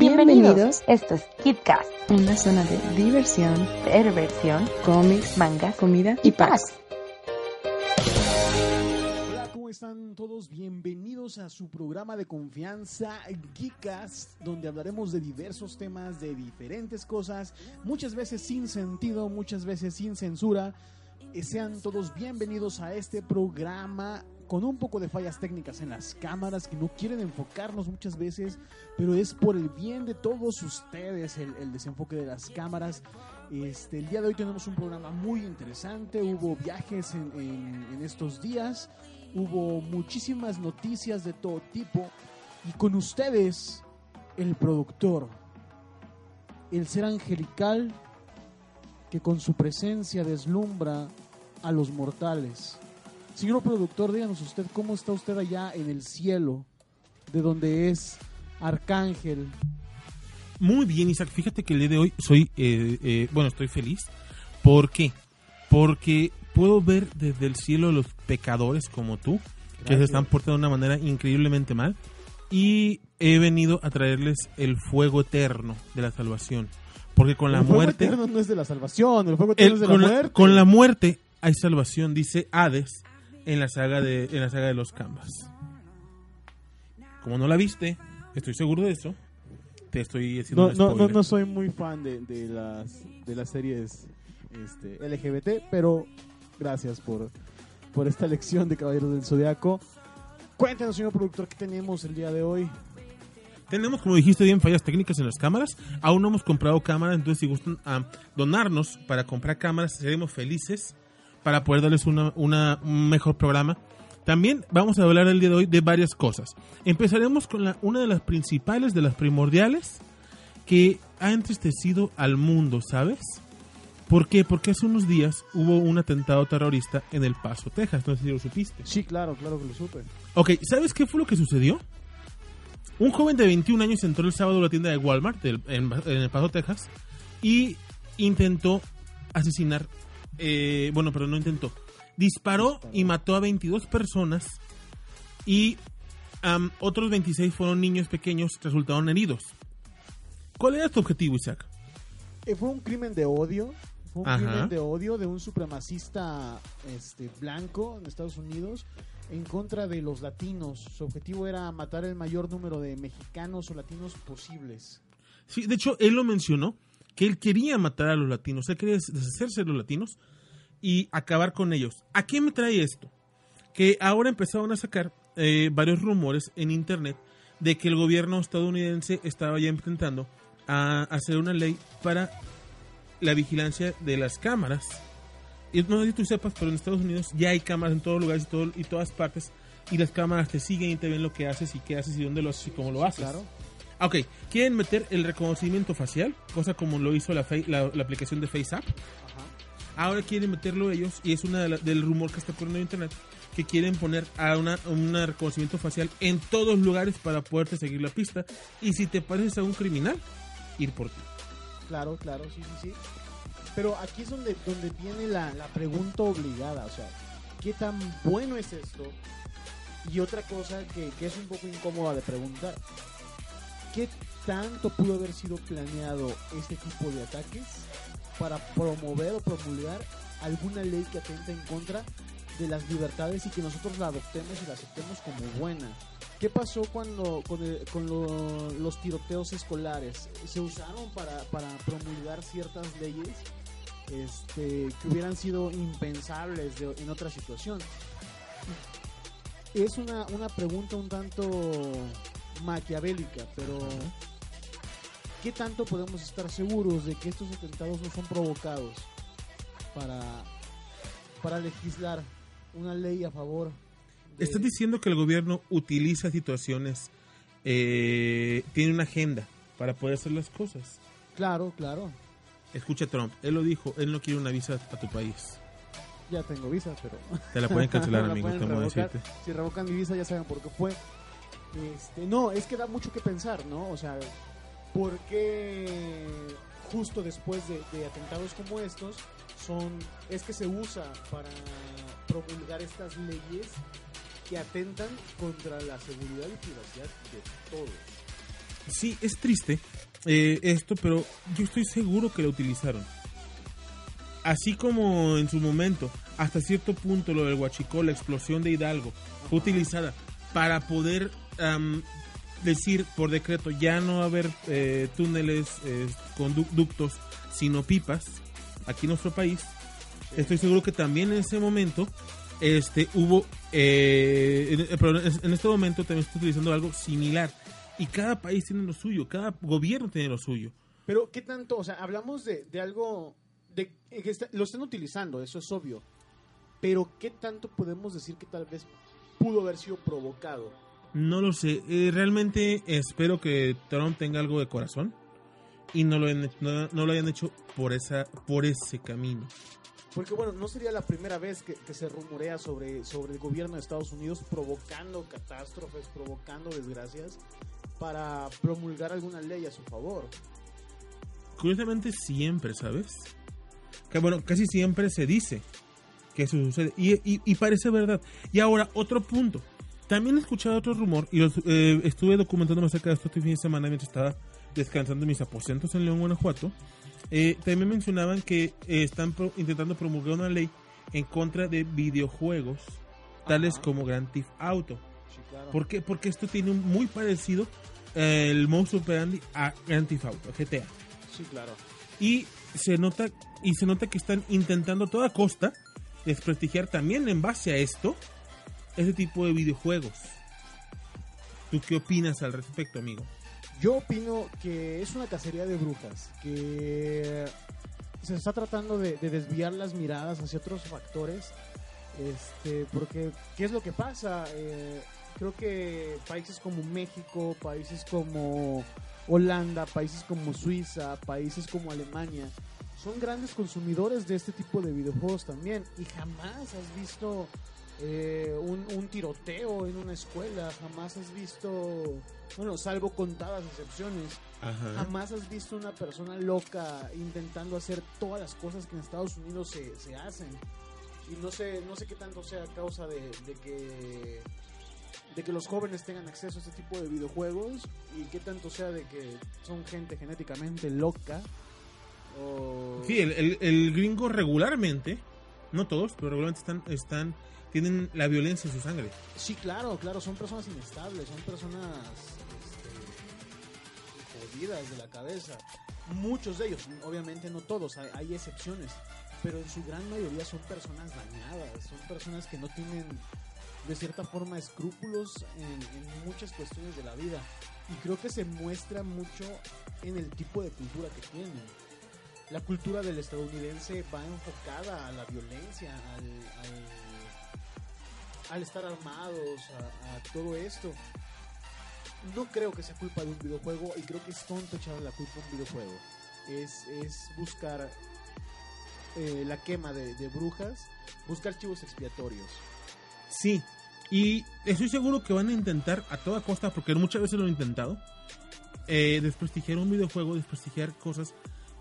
Bienvenidos. Esto es KidCast, Una zona de diversión, perversión, cómics, mangas comida y paz. Hola, ¿cómo están todos? Bienvenidos a su programa de confianza Geekas, donde hablaremos de diversos temas, de diferentes cosas, muchas veces sin sentido, muchas veces sin censura. Eh, Sean todos bienvenidos a este programa con un poco de fallas técnicas en las cámaras que no quieren enfocarnos muchas veces, pero es por el bien de todos ustedes el, desenfoque de las cámaras. Este, el día de hoy tenemos un programa muy interesante, hubo viajes en estos días, hubo muchísimas noticias de todo tipo y con ustedes el productor, el ser angelical que con su presencia deslumbra a los mortales. Señor productor, díganos usted cómo está usted allá en el cielo, de donde es arcángel. Muy bien, Isaac. Fíjate que el día de hoy soy, eh, eh, bueno, estoy feliz. ¿Por qué? Porque puedo ver desde el cielo a los pecadores como tú, que se están portando de una manera increíblemente mal. Y he venido a traerles el fuego eterno de la salvación. Porque con la el fuego muerte... eterno no es de la salvación, el fuego el- eterno es de la la, muerte. con la muerte hay salvación, dice Hades en la saga de, en la saga de los Canvas. Como no la viste, estoy seguro de eso. Te estoy haciendo no, un no, no, no soy muy fan de, de las de las series este, LGBT, pero gracias por, por esta lección de Caballeros del Zodiaco. Cuéntanos, señor productor, qué tenemos el día de hoy. Tenemos, como dijiste bien, fallas técnicas en las cámaras. Aún no hemos comprado cámaras, entonces si gustan ah, donarnos para comprar cámaras, seremos felices para poder darles una, una- un mejor programa. También vamos a hablar el día de hoy de varias cosas. Empezaremos con la, una de las principales, de las primordiales, que ha entristecido al mundo, ¿sabes? ¿Por qué? Porque hace unos días hubo un atentado terrorista en El Paso, Texas. No sé si lo supiste. Sí, claro, claro que lo supe. Ok, ¿sabes qué fue lo que sucedió? Un joven de 21 años entró el sábado a la tienda de Walmart en, en El Paso, Texas, y intentó asesinar, eh, bueno, pero no intentó, disparó y mató a 22 personas y otros 26 fueron niños pequeños, resultaron heridos. ¿Cuál era tu objetivo, Isaac? Eh, fue un crimen de odio. Fue un Ajá. crimen de odio de un supremacista este, blanco en Estados Unidos en contra de los latinos. Su objetivo era matar el mayor número de mexicanos o latinos posibles. Sí, de hecho, él lo mencionó, que él quería matar a los latinos, él quería des- deshacerse de los latinos y acabar con ellos. ¿A qué me trae esto? Que ahora empezaron a sacar eh, varios rumores en internet de que el gobierno estadounidense estaba ya intentando a hacer una ley para la vigilancia de las cámaras. Y no sé si tú sepas, pero en Estados Unidos ya hay cámaras en todos lugares y, y todas partes. Y las cámaras te siguen y te ven lo que haces y qué haces y dónde lo haces y cómo lo haces. Claro. Ok, quieren meter el reconocimiento facial, cosa como lo hizo la, la, la aplicación de FaceApp. Ahora quieren meterlo ellos y es una de la- del rumor que está corriendo en internet que quieren poner a una, un reconocimiento facial en todos lugares para poderte seguir la pista y si te pareces a un criminal, ir por ti. Claro, claro, sí, sí, sí. Pero aquí es donde, donde viene la, la pregunta obligada, o sea, ¿qué tan bueno es esto? Y otra cosa que, que es un poco incómoda de preguntar, ¿qué tanto pudo haber sido planeado este tipo de ataques para promover o promulgar alguna ley que atenta en contra de las libertades y que nosotros la adoptemos y la aceptemos como buena? ¿Qué pasó cuando con, los tiroteos escolares? ¿Se usaron para, promulgar ciertas leyes este, que hubieran sido impensables en otra situación? Es una, una pregunta un tanto maquiavélica, pero ¿qué tanto podemos estar seguros de que estos atentados no son provocados para, para legislar una ley a favor? de- Estás diciendo que el gobierno utiliza situaciones eh, tiene una agenda para poder hacer las cosas. Claro, claro. Escucha Trump, él lo dijo, él no quiere una visa a tu país. Ya tengo visa, pero... Te la pueden cancelar, amigo, te. Si revocan mi visa ya saben por qué fue. Este, no, es que da mucho que pensar, ¿no? O sea, ¿por qué justo después de, de atentados como estos son es que se usa para promulgar estas leyes que atentan contra la seguridad y privacidad de todos? Sí, es triste eh, esto, pero yo estoy seguro que lo utilizaron. Así como en su momento, hasta cierto punto lo del Huachicol, la explosión de Hidalgo, fue utilizada para poder am, decir por decreto ya no va a haber eh, túneles, eh, conductos, sino pipas aquí en nuestro país. Estoy seguro que también en ese momento este hubo eh, en, pero en- este momento también está utilizando algo similar y cada país tiene lo suyo cada gobierno tiene lo suyo Pero, ¿qué tanto? O sea, hablamos de, de algo de que está- lo están utilizando, eso es obvio. Pero, ¿qué tanto podemos decir que tal vez pudo haber sido provocado? No lo sé. Eh, realmente espero que Trump tenga algo de corazón y no lo hayan, no, no lo hayan hecho por esa por ese camino. Porque, bueno, no sería la primera vez que, que se rumorea sobre, sobre el gobierno de Estados Unidos provocando catástrofes, provocando desgracias para promulgar alguna ley a su favor. curiosamente siempre sabes que bueno casi siempre se dice que eso sucede. Y, y- y parece verdad. Y ahora otro punto también he escuchado otro rumor y los, eh, estuve documentándome acerca de esto este fin de semana mientras estaba descansando en mis aposentos en León Guanajuato Eh, también mencionaban que eh, están pro- intentando promulgar una ley en contra de videojuegos tales Ajá. como Grand Theft Auto Sí, claro. ¿Por qué? Porque esto tiene un muy parecido eh, el modus operandi a Grand Theft Auto, GTA. Sí, claro. Y se nota y se nota que están intentando a toda costa desprestigiar también en base a esto ese tipo de videojuegos. ¿Tú qué opinas al respecto, amigo? Yo opino que es una cacería de brujas, que se está tratando de, de desviar las miradas hacia otros factores, este, porque ¿qué es lo que pasa? Eh, creo que países como México, países como Holanda, países como Suiza, países como Alemania, son grandes consumidores de este tipo de videojuegos también, y jamás has visto eh, un, un tiroteo en una escuela, jamás has visto, bueno, salvo contadas excepciones, Ajá. jamás has visto una persona loca intentando hacer todas las cosas que en Estados Unidos se, se hacen. Y no sé, no sé qué tanto sea a causa de, de que de que los jóvenes tengan acceso a este tipo de videojuegos y qué tanto sea de que son gente genéticamente loca o Sí, el, el- el gringo regularmente, no todos, pero regularmente están, están, tienen la violencia en su sangre. Sí, claro, claro, son personas inestables, son personas este, jodidas de la cabeza. Muchos de ellos, obviamente no todos, hay, excepciones, pero en su gran mayoría son personas dañadas, son personas que no tienen de cierta forma escrúpulos en, muchas cuestiones de la vida. Y creo que se muestra mucho en el tipo de cultura que tienen. La cultura del estadounidense va enfocada a la violencia, al al estar armados, a, todo esto. No creo que sea culpa de un videojuego y creo que es tonto echarle la culpa a un videojuego. Es, es buscar eh, la quema de, brujas, buscar chivos expiatorios. Sí, y estoy seguro que van a intentar a toda costa, porque muchas veces lo han intentado, eh, desprestigiar un videojuego, desprestigiar cosas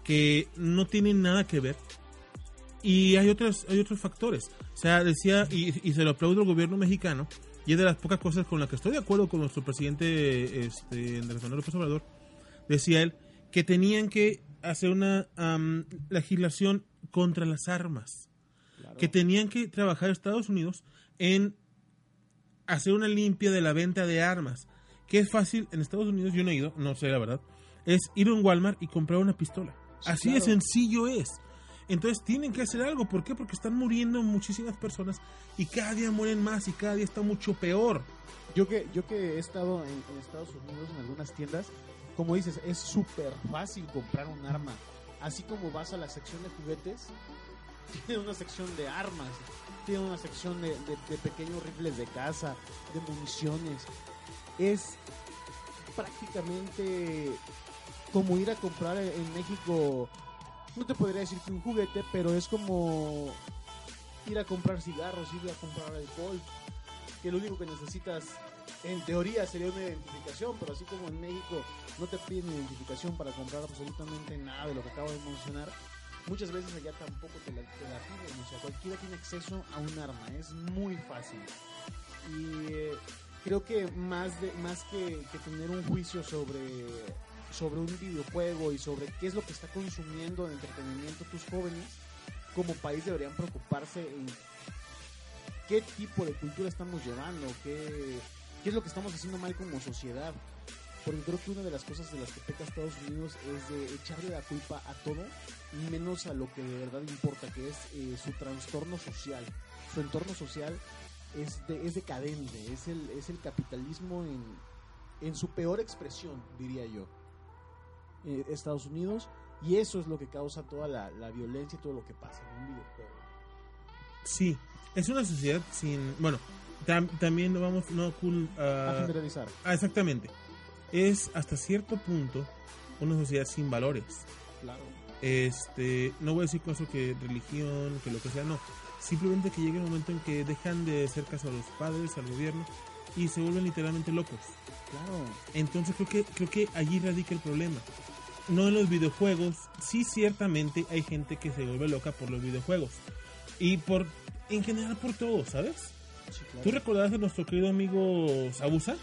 que no tienen nada que ver. Y hay otros, hay otros factores. O sea, decía, y, y se lo aplaudo al gobierno mexicano, y es de las pocas cosas con las que estoy de acuerdo con nuestro presidente este, Andrés Manuel López Obrador, decía él, que tenían que hacer una am, legislación contra las armas que tenían que trabajar Estados Unidos en hacer una limpia de la venta de armas. Que es fácil en Estados Unidos, yo no he ido, no sé la verdad, es ir a un Walmart y comprar una pistola. Sí, Así de sencillo es. Entonces tienen que hacer algo. ¿Por qué? Porque están muriendo muchísimas personas y cada día mueren más y cada día está mucho peor. Yo que, yo que he estado en, Estados Unidos en algunas tiendas, como dices, es súper fácil comprar un arma. Así como vas a la sección de juguetes, tiene una sección de armas, tiene una sección de- de pequeños rifles de caza, de municiones. Es prácticamente como ir a comprar en México, no te podría decir que un juguete, pero es como ir a comprar cigarros, ir a comprar alcohol, que lo único que necesitas en teoría sería una identificación, pero así como en México no te piden identificación para comprar absolutamente nada de lo que acabo de mencionar, muchas veces allá tampoco te la, te la piden, o sea, cualquiera tiene acceso a un arma, es muy fácil. Y eh, creo que más, de, más que, que tener un juicio sobre, sobre un videojuego y sobre qué es lo que está consumiendo de entretenimiento tus jóvenes, como país deberían preocuparse en qué tipo de cultura estamos llevando, qué, qué es lo que estamos haciendo mal como sociedad. Porque creo que una de las cosas de las que peca Estados Unidos es de echarle la culpa a todo, menos a lo que de verdad importa, que es eh, su trastorno social. Su entorno social es, de, es decadente, es el, es el capitalismo en, en su peor expresión, diría yo. Eh, Estados Unidos, y eso es lo que causa toda la, la violencia y todo lo que pasa en un videojuego. Sí, es una sociedad sin. Bueno, tam- también no vamos. No cool. A generalizar. ah, exactamente. Es hasta cierto punto una sociedad sin valores. Claro. Este, no voy a decir con eso que religión, que lo que sea, no. Simplemente que llegue un momento en que dejan de hacer caso a los padres, al gobierno y se vuelven literalmente locos. Claro. Entonces creo que creo que allí radica el problema. No en los videojuegos, sí ciertamente hay gente que se vuelve loca por los videojuegos y por en general por todo, ¿sabes? Sí, claro. ¿Tú recordarás a nuestro querido amigo Sabusa?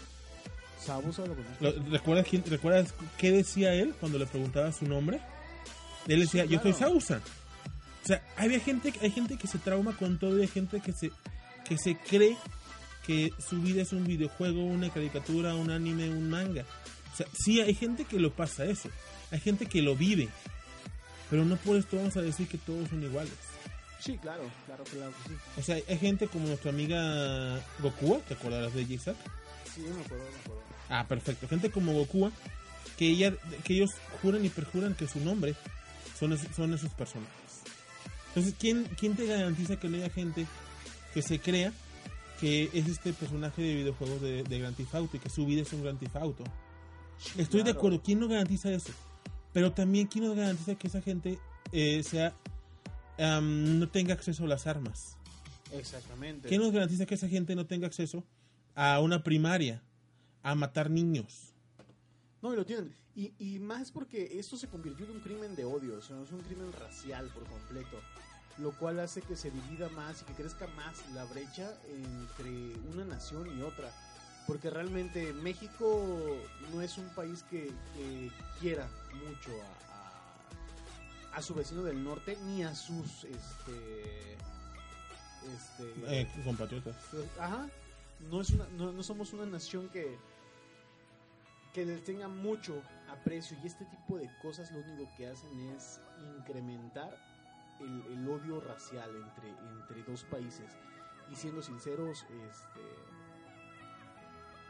Sabusa lo conozco. ¿Recuerdas, quién, ¿Recuerdas qué decía él cuando le preguntaba su nombre? Él decía, Sí, yo soy claro. Sausa. O sea, había gente, hay gente que se trauma con todo y hay gente que se, que se cree que su vida es un videojuego, una caricatura, un anime, un manga. O sea, sí hay gente que lo pasa eso. Hay gente que lo vive. Pero no por esto vamos a decir que todos son iguales. Sí, claro, claro, claro que sí. O sea, hay gente como nuestra amiga Gokua, ¿te acordarás de Isaac? Sí, me acuerdo, me acuerdo. Ah, perfecto. Gente como Goku, que ella, que ellos juran y perjuran que su nombre son, es- son esos personajes. Entonces, ¿quién, ¿quién te garantiza que no haya gente que se crea que es este personaje de videojuegos de, de Grand Theft Auto y que su vida es un Grand Theft Auto? Sí, Estoy de acuerdo. ¿Quién no garantiza eso? Pero también, ¿quién nos garantiza que esa gente eh, sea no tenga acceso a las armas? Exactamente. ¿Quién nos garantiza que esa gente no tenga acceso a una primaria, a matar niños? No, y lo tienen. Y, y más porque esto se convirtió en un crimen de odio, o sea, es un crimen racial por completo. Lo cual hace que se divida más y que crezca más la brecha entre una nación y otra. Porque realmente México no es un país que, que quiera mucho a, a, a su vecino del norte ni a sus este este Eh, compatriotas. Ajá. No, es una, no, no somos una nación que, que les tenga mucho aprecio y este tipo de cosas lo único que hacen es incrementar el, el odio racial entre, entre dos países. Y siendo sinceros, este,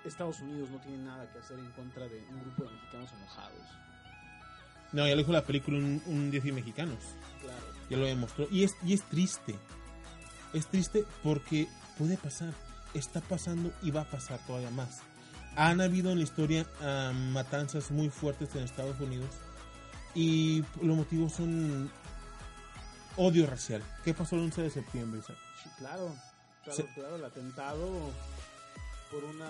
Estados Unidos no tiene nada que hacer en contra de un grupo de mexicanos enojados. No, ya lo dijo la película un, un 10 mexicanos. Claro. Ya lo demostró. Y es, y es triste. Es triste porque puede pasar. Está pasando y va a pasar todavía más. Han habido en la historia matanzas muy fuertes en Estados Unidos. Y los motivos son odio racial. ¿Qué pasó el 11 de septiembre, Isaac? Sí, claro. Claro, Sí. claro, el atentado por una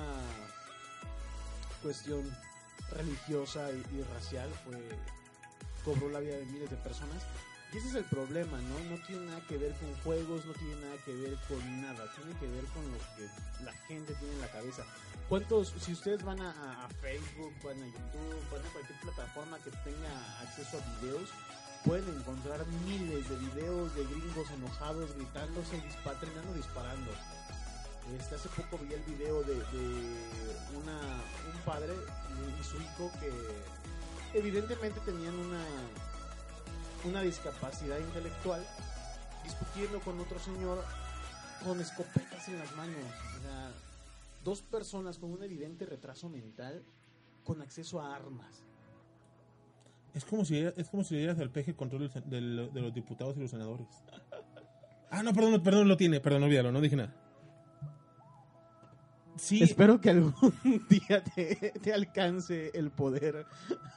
cuestión religiosa y, y racial fue cobró la vida de miles de personas. Y ese es el problema, ¿no? No tiene nada que ver con juegos, no tiene nada que ver con nada, tiene que ver con lo que la gente tiene en la cabeza. ¿Cuántos, si ustedes van a, a- a Facebook, van a YouTube, van a cualquier plataforma que tenga acceso a videos, pueden encontrar miles de videos de gringos enojados, gritándose, dispa terminando disparando. Este, hace poco vi el video de, de una, un padre y su hijo que evidentemente tenían una, una discapacidad intelectual discutiendo con otro señor con escopetas en las manos. O sea, dos personas con un evidente retraso mental con acceso a armas. Es como si es como si le dieras al peje control del- de los diputados y los senadores. Ah, no, perdón, perdón, lo tiene. Perdón, olvídalo, no dije nada. Sí, Espero que algún día te, te alcance el poder.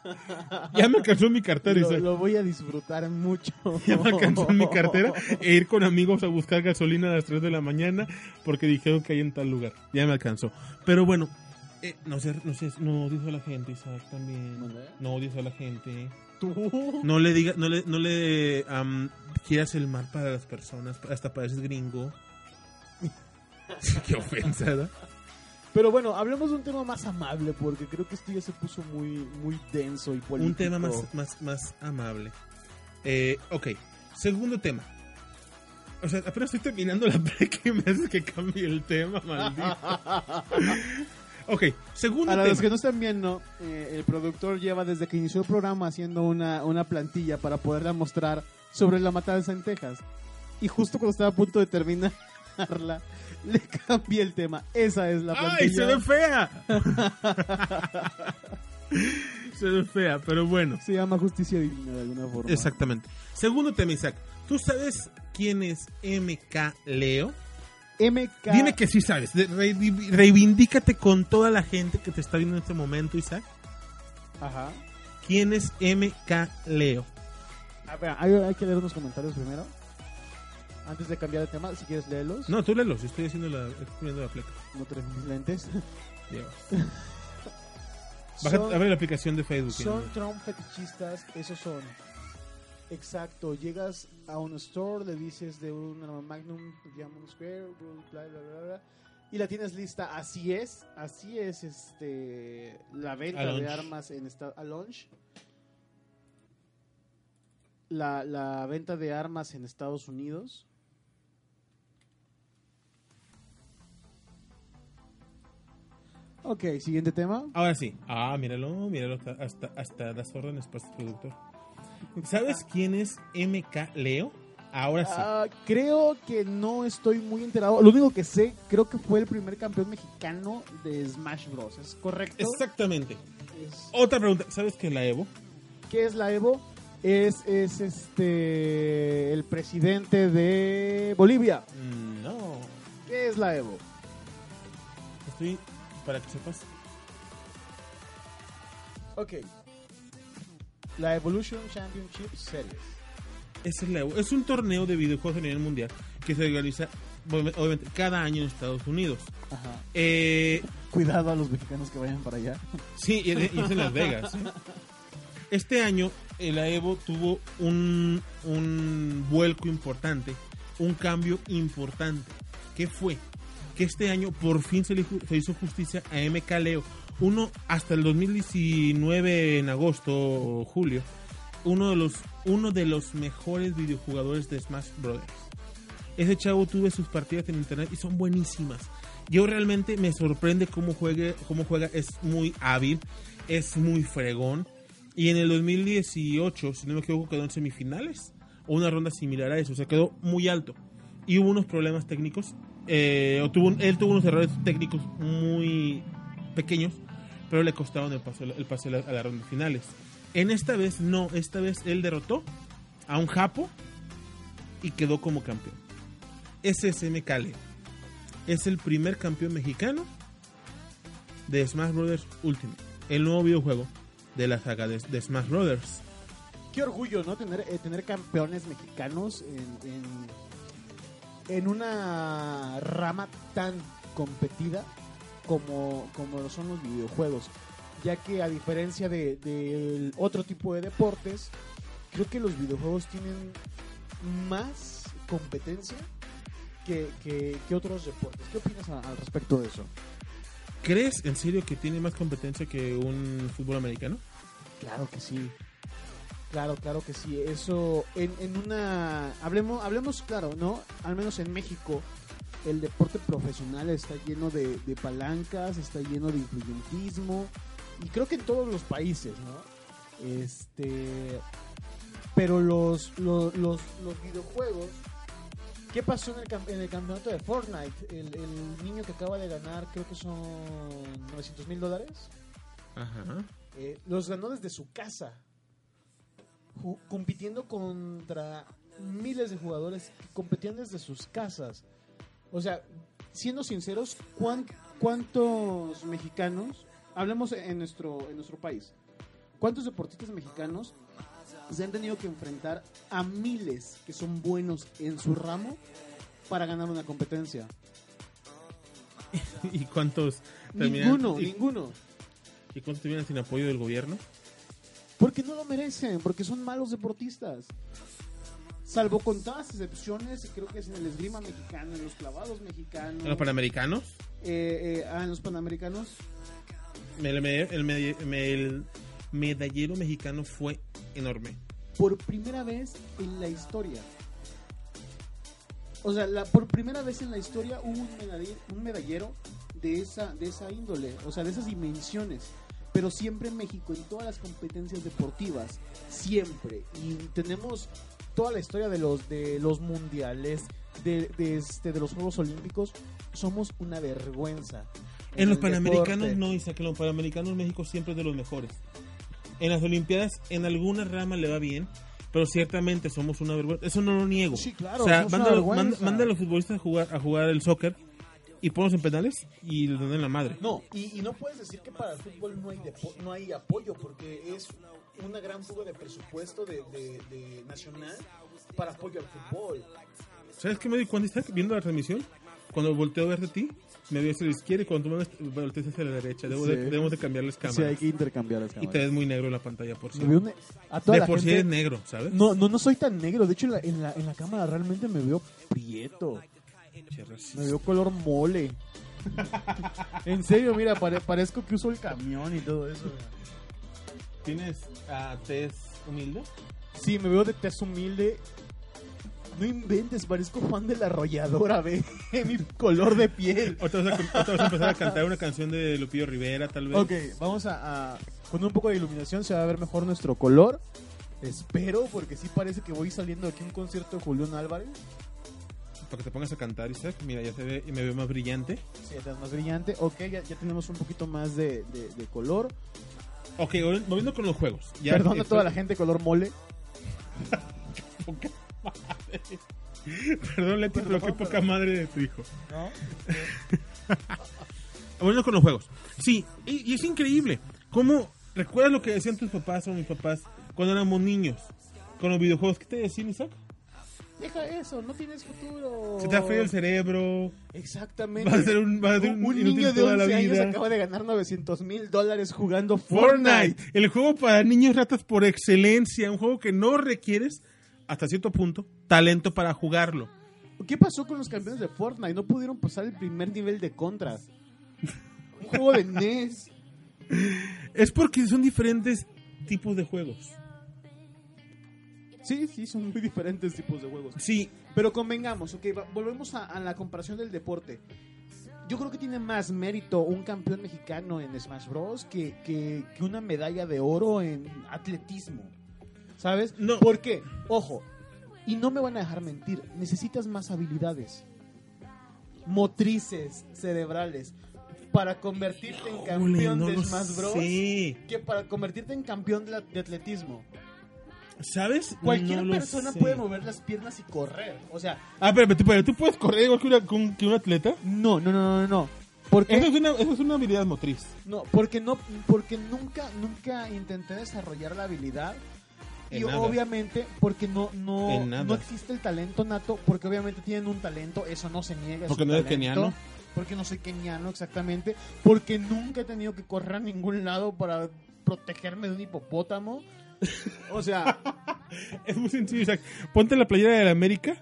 ya me alcanzó mi cartera, Lo, lo voy a disfrutar mucho. Ya me alcanzó mi cartera e ir con amigos a buscar gasolina a las 3 de la mañana porque dijeron que hay en tal lugar. Ya me alcanzó. Pero bueno, eh, no sé, no sé, no odies a la gente, Isaac, también. No odies a la gente. Tú. No le diga, no le, no le am, quieras el mal para las personas, hasta pareces gringo. Qué ofensa. Pero bueno, hablemos de un tema más amable porque creo que esto ya se puso muy, muy denso y político. Un tema más, más, más amable. Eh, ok, segundo tema. O sea, apenas estoy terminando la break y me hace que cambie el tema, maldito. ok, segundo Para tema. los que no están viendo, eh, el productor lleva desde que inició el programa haciendo una, una plantilla para poderla mostrar sobre la matanza en Texas. Y justo cuando estaba a punto de terminarla, le cambié el tema. Esa es la ¡Ay, se plantilla. ve fea! se ve fea, pero bueno. Se llama justicia divina de alguna forma. Exactamente. Segundo tema, Isaac. ¿Tú sabes quién es MK Leo? MK. Dime que sí sabes. Re- reivindícate con toda la gente que te está viendo en este momento, Isaac. Ajá. ¿Quién es MK Leo? A ver, hay, hay que leer unos comentarios primero. Antes de cambiar de tema, si quieres leerlos. No, tú léelos. Estoy haciendo la, estoy poniendo la placa. No traes mis lentes. Dios. Baja, Son- abre la aplicación de Facebook. Son Trump fetichistas, esos son. Exacto, llegas a un store, le dices de una Magnum Diamond Square, bla, bla, bla, bla, y la tienes lista. Así es, así es este la venta de armas en esta, a launch. La, la venta de armas en Estados Unidos. Ok, siguiente tema. Ahora sí. Ah, míralo, míralo. Hasta, hasta, hasta das órdenes para este productor. ¿Sabes quién es MK Leo? Ahora sí. Ah, creo que no estoy muy enterado. Lo único que sé, creo que fue el primer campeón mexicano de Smash Bros. ¿Es correcto? Exactamente. Es- Otra pregunta. ¿Sabes qué es la Evo? ¿Qué es la Evo? Es, es este el presidente de Bolivia. Mm, No. ¿Qué es la Evo? Estoy. Para que sepas. Ok. La Evolution Championship Series. Es. Es un torneo de videojuegos a nivel mundial que se realiza obviamente cada año en Estados Unidos. Ajá. Eh, Cuidado a los mexicanos que vayan para allá. Sí, y es y es en Las Vegas. Este año eh, la Evo tuvo un, un vuelco importante, un cambio importante. ¿Qué fue? Que este año por fin se le se hizo justicia a MK Leo. Uno, hasta el 2019, en agosto o julio, uno de los, uno de los mejores videojugadores de Smash Brothers. Ese chavo tuve sus partidas en internet y son buenísimas. Yo realmente me sorprende cómo, juegue, cómo juega, es muy hábil, es muy fregón. Y en el 2018, si no me equivoco, quedó en semifinales o una ronda similar a eso, o sea, quedó muy alto. Y hubo unos problemas técnicos, eh, él tuvo unos errores técnicos muy pequeños, pero le costaron el pase, el pase a la- rondas finales. En esta vez no, esta vez él derrotó a un Japo y quedó como campeón. MK Leo. Es el primer campeón mexicano de Smash Bros. Ultimate, el nuevo videojuego de la saga de, Smash Bros. Qué orgullo, ¿no? Tener, eh, tener campeones mexicanos en, en una rama tan competida como, como lo son los videojuegos. Ya que a diferencia de, del otro tipo de deportes, creo que los videojuegos tienen más competencia que, que, que otros deportes. ¿Qué opinas a- al respecto de eso? ¿Crees en serio que tiene más competencia que un fútbol americano? Claro que sí. Claro, claro que sí. Eso, en, en una... Hablemos, hablemos claro, ¿no? Al menos en México, el deporte profesional está lleno de, de palancas, está lleno de influyentismo. Y creo que en todos los países, ¿no? Este... Pero los, los, los, los videojuegos... ¿Qué pasó en el, en el campeonato de Fortnite? El, el niño que acaba de ganar, creo que son 900 mil dólares. Ajá. Eh, los ganó desde su casa, compitiendo contra miles de jugadores que competían desde sus casas. O sea, siendo sinceros, ¿cuán- cuántos mexicanos, hablemos en nuestro, en nuestro país, cuántos deportistas mexicanos se han tenido que enfrentar a miles que son buenos en su ramo para ganar una competencia? ¿Y cuántos Ninguno, y, ninguno. ¿Y cuántos terminan sin apoyo del gobierno? Porque no lo merecen, porque son malos deportistas. Salvo contadas excepciones, creo que es en el esgrima mexicano, en los clavados mexicanos, ¿En los panamericanos? eh, eh, ah, en los panamericanos. El, me- el me- me- el medallero mexicano fue enorme. por primera vez en la historia. O sea, la, por primera vez en la historia hubo un medallero, un medallero de esa, de esa índole, o sea, de esas dimensiones. Pero siempre en México, en todas las competencias deportivas, siempre. Y tenemos toda la historia de los, de los mundiales, de, de, este, de los Juegos Olímpicos. Somos una vergüenza. En los el panamericanos deporte. no, Isaac, en los panamericanos México siempre es de los mejores. En las Olimpiadas, en alguna rama le va bien, pero ciertamente somos una vergüenza. Eso no lo niego. Sí, claro, O sea, manda, manda- manda a los futbolistas a jugar, a jugar el soccer y ponlos en penales y les dan en la madre. No, y, y no puedes decir que para el fútbol no hay, no hay apoyo, porque es una gran fuga de presupuesto de, de- de nacional para apoyo al fútbol. ¿Sabes qué me di cuenta, Isaac, viendo la transmisión? Cuando volteo a verte a ti, me veo hacia la izquierda y cuando tú me ves, volteas hacia la derecha. Debo de- Sí. debemos de cambiar las cámaras. que intercambiar las y te ves muy negro en la pantalla, por cierto. a toda De la por sí eres negro, ¿sabes? No, no, no soy tan negro. De hecho, en la, en la, en la cámara realmente me veo prieto. Me veo color mole. en serio, mira, pare- parezco que uso el camión y todo eso. ¿Tienes a tez humilde? Sí, me veo de tez humilde. No inventes, parezco fan de la arrolladora, ve. Mi color de piel. Otra vas, a, otra vas a empezar a cantar una canción de Lupillo Rivera, tal vez. Ok, vamos a, a- Con un poco de iluminación se va a ver mejor nuestro color. Espero, porque sí parece que voy saliendo de aquí un concierto de Julián Álvarez. Para que te pongas a cantar, Isaac. Mira, ya se ve y me veo más brillante. Sí, ya más brillante. Ok, ya, ya tenemos un poquito más de, de- de color. Ok, volviendo con los juegos. Ya Perdón a toda la gente color mole. Poca madre. Perdón, Leti, pero qué poca madre de tu hijo. Volviendo con los juegos. Sí, y, y es increíble. ¿Cómo recuerdas lo que decían tus papás o mis papás cuando éramos niños? Con los videojuegos. ¿Qué te decían, Isaac? Deja eso, no tienes futuro. Se te ha frío el cerebro. Exactamente. Va a ser un, va a ser un, Un niño de toda la 11 años vida. acaba de ganar 900 mil dólares jugando Fortnite. Fortnite, el juego para niños ratas por excelencia, un juego que no requieres, hasta cierto punto, talento para jugarlo. ¿Qué pasó con los campeones de Fortnite? No pudieron pasar el primer nivel de contra. Un juego de NES. Es porque son diferentes tipos de juegos. Sí, sí, son muy diferentes tipos de juegos. Sí, Pero convengamos, ok, volvemos a, a la comparación del deporte. Yo creo que tiene más mérito un campeón mexicano en Smash Bros. que, que- que una medalla de oro en atletismo. ¿Sabes? No. ¿Por qué? Ojo, y no me van a dejar mentir, necesitas más habilidades motrices cerebrales para convertirte en campeón no de Smash Bros. sé. que para convertirte en campeón de atletismo. ¿Sabes? Cualquier No persona puede mover las piernas y correr. O sea, Ah, pero, pero, pero, ¿tú puedes correr igual que, una- que un, que un atleta? no, no, no, no, no. Porque Eso es, una, eso es una habilidad motriz. no, porque no, porque nunca, nunca intenté desarrollar la habilidad. Y nada. obviamente, porque no, no, no existe el talento nato, porque obviamente tienen un talento, eso no se niega. es Porque no eres talento, keniano. Porque no soy keniano, exactamente. Porque nunca he tenido que correr a ningún lado para protegerme de un hipopótamo. O sea, Es muy sencillo, Isaac. Ponte la playera de la América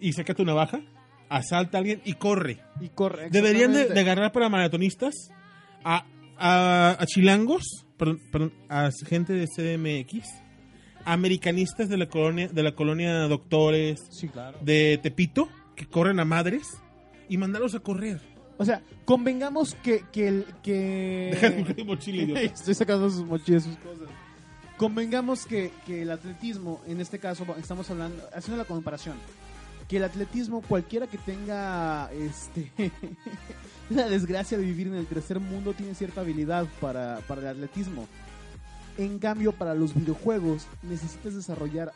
y saca tu navaja, asalta a alguien y corre. y corre. Deberían de, de agarrar para maratonistas a, a, a chilangos, perdón, perdón, a gente de CDMX, americanistas de la colonia, de la colonia Doctores, Sí, claro. de Tepito, que corren a madres, y mandarlos a correr. O sea, convengamos que, que el que Deja de mochila, idiota. Estoy sacando sus mochilas, sus cosas. Convengamos que, que el atletismo, en este caso, estamos hablando, haciendo la comparación, que el atletismo, cualquiera que tenga este la desgracia de vivir en el tercer mundo, tiene cierta habilidad para, para el atletismo. En cambio, para los videojuegos, necesitas desarrollar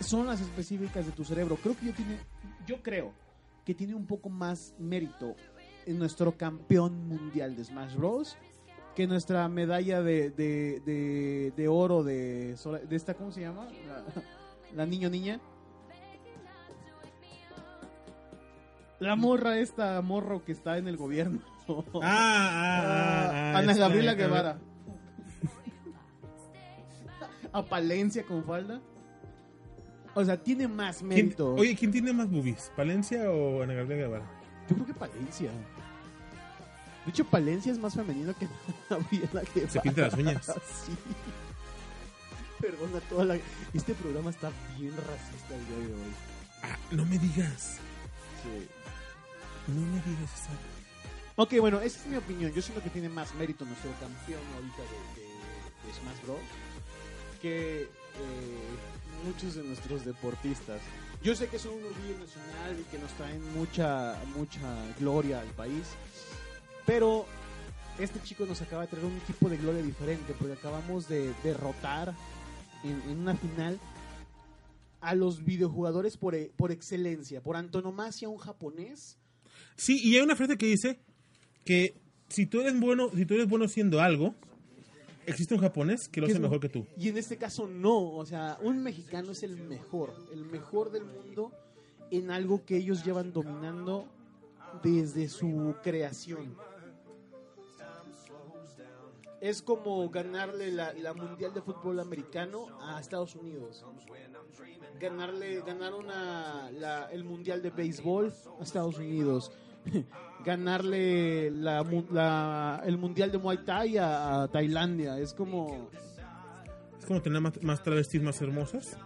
zonas específicas de tu cerebro. Creo que yo tiene, yo creo que tiene un poco más mérito nuestro campeón mundial de Smash Bros. Que nuestra medalla de, de, de, de oro de, de esta, ¿cómo se llama? La, la niño niña. La morra esta, morro que está en el gobierno. Ah, ah, ah, Ana esta- Gabriela Guevara. A Palencia con falda. O sea, tiene más ¿Quién- mérito. oye, ¿quién tiene más boobies? ¿Palencia o Ana Gabriela Guevara? Yo creo que Palencia. De hecho, Palencia es más femenino que Gabriela Guevara. Se pinta las uñas. sí. Perdona toda la... Este programa está bien racista el día de hoy. Ah, no me digas. Sí. No me digas esa. Ok, bueno, esa es mi opinión. Yo siento que tiene más mérito nuestro campeón ahorita de, de- de Smash Bros. que eh, muchos de nuestros deportistas. Yo sé que son un orgullo nacional y que nos traen mucha, mucha gloria al país, pero este chico nos acaba de traer un tipo de gloria diferente porque acabamos de derrotar en, en una final a los videojugadores por, e- por excelencia, por antonomasia, un japonés Sí, y hay una frase que dice que si tú eres bueno, si tú eres bueno haciendo algo, existe un japonés que lo hace mejor que tú. Y en este caso no, o sea, un mexicano es el mejor, el mejor del mundo en algo que ellos llevan dominando desde su creación. Es como ganarle la, la mundial de fútbol americano a Estados Unidos. Ganarle, ganar una, la- el mundial de béisbol a Estados Unidos. Ganarle la, la- el mundial de Muay Thai a, a Tailandia. Es como, Es como tener más, más travestis más hermosas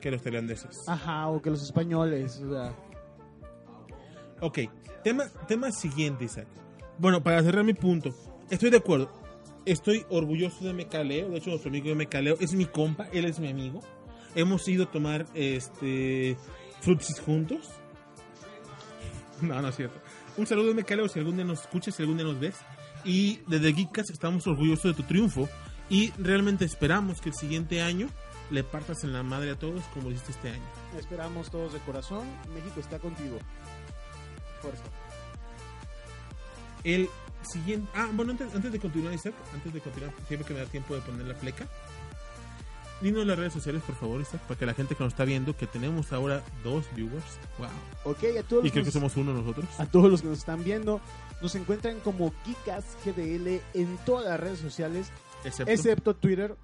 que los tailandeses. Ajá, o que los españoles, o sea. Ok, tema, tema siguiente, Isaac. Bueno, para cerrar mi punto, estoy de acuerdo. Estoy orgulloso de Mecaleo. De hecho, nuestro amigo de Mecaleo es mi compa, él es mi amigo. Hemos ido a tomar este frutsis juntos. No, no es cierto. Un saludo de Mecaleo si algún día nos escuchas, si algún día nos ves. Y desde Geekas estamos orgullosos de tu triunfo. Y realmente esperamos que el siguiente año le partas en la madre a todos como hiciste este año. Esperamos todos de corazón. México está contigo. Fuerza. El siguiente. Ah, bueno, antes, antes de continuar, Isaac, antes de continuar, siempre que me da tiempo de poner la fleca. Dinos las redes sociales, por favor, Isaac, para que la gente que nos está viendo, que tenemos ahora dos viewers. Wow. Ok, a todos, Y creo que somos uno nosotros. a todos los que nos están viendo, nos encuentran como Geekas GDL en todas las redes sociales, Excepto. excepto Twitter,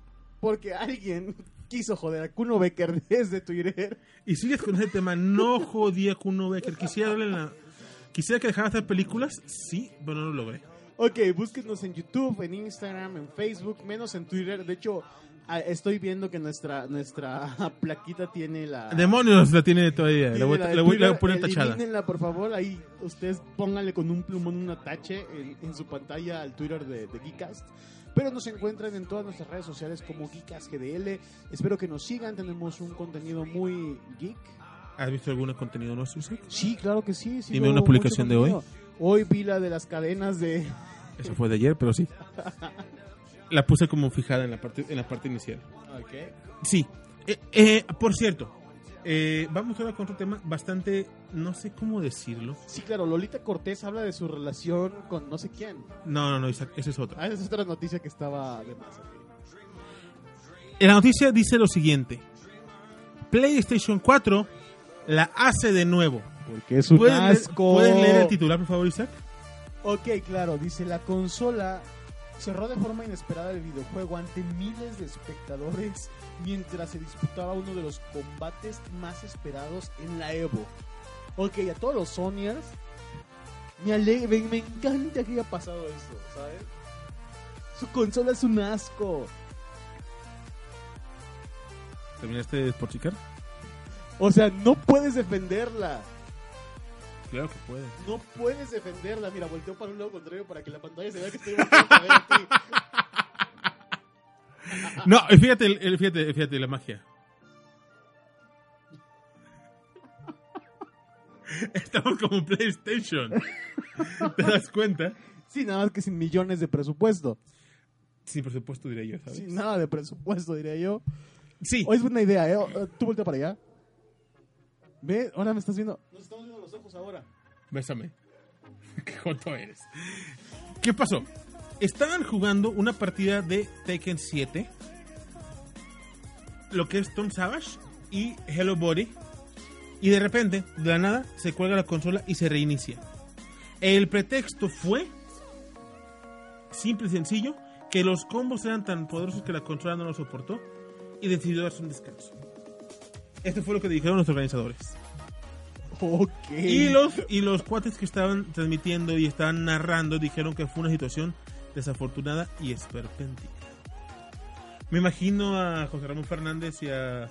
porque alguien quiso joder a Kuno Becker desde Twitter. Y sigues con ese tema. No jodía con uno Becker. Quisiera darle la. Quisiera que dejara de hacer películas. Sí, pero no lo logré. Ok, búsquenos en YouTube, en Instagram, en Facebook, menos en Twitter. De hecho, estoy viendo que nuestra, nuestra plaquita tiene la... Demonios, la tiene todavía. La Tiene voy, la la voy- a poner tachada. por favor. Ahí ustedes pónganle con un plumón un atache en, en su pantalla al Twitter de, de Geekcast. Pero nos encuentran en todas nuestras redes sociales como Geekcast GDL. Espero que nos sigan. Tenemos un contenido muy geek. ¿Has visto algún contenido nuestro, Isaac? Sí, claro que sí. Dime una publicación de hoy. Hoy vi la de las cadenas de... Eso fue de ayer, pero sí. La puse como fijada en la parte, en la parte inicial. Sí. Eh, eh, por cierto, eh, vamos ahora con otro tema bastante, no sé cómo decirlo. Sí, claro. Lolita Cortés habla de su relación con no sé quién. No, no, no, Isaac, esa es otra. Ah, esa es otra noticia que estaba de más. La noticia dice lo siguiente. PlayStation 4 la hace de nuevo. Porque es un ¿Puedes leer, asco. ¿Puedes leer el titular, por favor, Isaac? Ok, claro, dice la consola cerró de forma inesperada el videojuego ante miles de espectadores mientras se disputaba uno de los combates más esperados en la Evo. Ok, a todos los Sonyers me, me, me encanta que haya pasado eso, ¿sabes? Su consola es un asco. ¿Terminaste de despochicar? O sea, no puedes defenderla. Claro que puedes. No puedes defenderla. Mira, volteo para un lado contrario para que la pantalla se vea que estoy volteando a ver a ti. No, fíjate, fíjate, fíjate la magia. Estamos como PlayStation. ¿Te das cuenta? Sí, nada más que sin millones de presupuesto. Sin presupuesto, diría yo, ¿sabes? Sin nada de presupuesto, diría yo. Sí. Hoy es buena idea, ¿eh? Eh, Tú voltea para allá. Ve, ahora me estás viendo. Nos estamos viendo los ojos ahora. Bésame. Qué joto eres. ¿Qué pasó? Estaban jugando una partida de Tekken 7. Lo que es Tom Savage y Hello Body. Y de repente, de la nada, se cuelga la consola y se reinicia. El pretexto fue simple y sencillo que los combos eran tan poderosos que la consola no lo soportó y decidió darse un descanso. Esto fue lo que dijeron los organizadores. Ok. Y los, y los cuates que estaban transmitiendo y estaban narrando dijeron que fue una situación desafortunada y esperpéntica. Me imagino a José Ramón Fernández y a,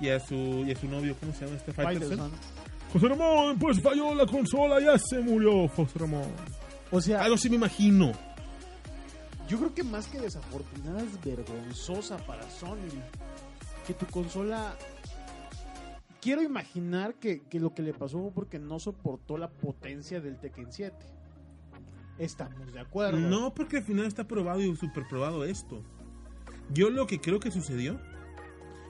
y a, su, y a su novio, ¿cómo se llama este Faitelson? José Ramón, pues falló la consola, ya se murió José Ramón. O sea, Algo así me imagino. yo creo que más que desafortunada es vergonzosa para Sony. Que tu consola. Quiero imaginar que, que lo que le pasó fue porque no soportó la potencia del Tekken 7. Estamos de acuerdo. No, porque al final está probado y super probado esto. Yo lo que creo que sucedió.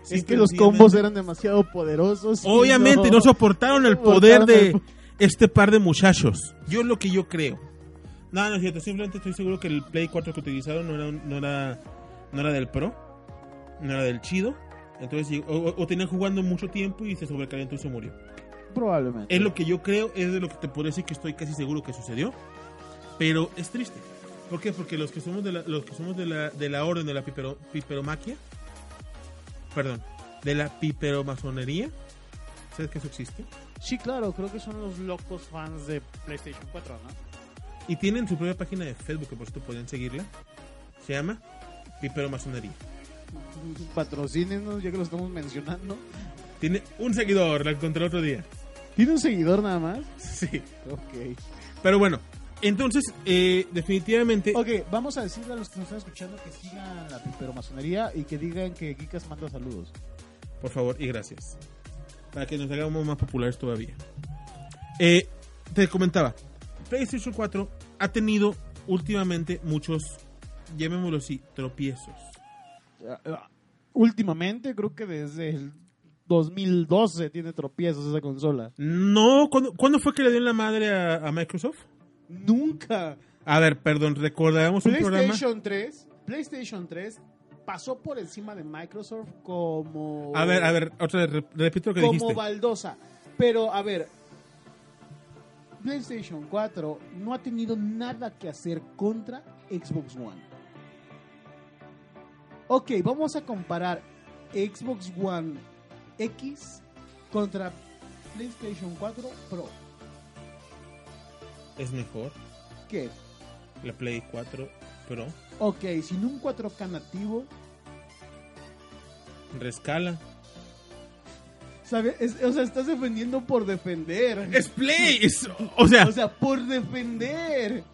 es que los combos eran demasiado poderosos. Obviamente no, soportaron el poder de este par de muchachos. Yo lo que yo creo. No, no es cierto. Simplemente estoy seguro que el Play 4 que utilizaron no era, no era, no era del Pro. No era del chido. Entonces, o, o tenían jugando mucho tiempo y se sobrecalentó y se murió. Probablemente. Es lo que yo creo, es de lo que te puedo decir que estoy casi seguro que sucedió. Pero es triste. ¿Por qué? Porque los que somos de la, los que somos de la, de la orden de la pipero, piperomaquia, perdón, de la piperomasonería, ¿sabes que eso existe? Sí, claro, creo que son los locos fans de PlayStation 4, ¿no? Y tienen su propia página de Facebook, que por cierto pueden seguirla. Se llama Piperomasonería. Patrocínenos, ya que lo estamos mencionando. Tiene un seguidor, la encontré otro día. ¿Tiene un seguidor nada más? Sí. Ok. Pero bueno, entonces, eh, definitivamente... Ok, vamos a decirle a los que nos están escuchando que sigan la piperomasonería y que digan que Gikas manda saludos. Por favor y gracias. Para que nos hagamos más populares todavía. Eh, te comentaba, PlayStation 4 ha tenido últimamente muchos, llamémoslo así, tropiezos. Últimamente, creo que desde el 2012 tiene tropiezos esa consola. No, ¿cuándo, cuándo fue que le dio la madre a, a Microsoft? Nunca. A ver, perdón, recordábamos un programa. PlayStation 3, PlayStation 3 pasó por encima de Microsoft como A ver, a ver, otra vez, repito lo que como dijiste. baldosa. Pero a ver, PlayStation 4 no ha tenido nada que hacer contra Xbox One. Ok, vamos a comparar Xbox One X contra PlayStation 4 Pro. Es mejor ¿Qué? la Play 4 Pro. Ok, sin un 4K nativo, Rescala. ¿sabes? Es- o sea, estás defendiendo por defender. Es Play. es- o sea, O sea, por defender.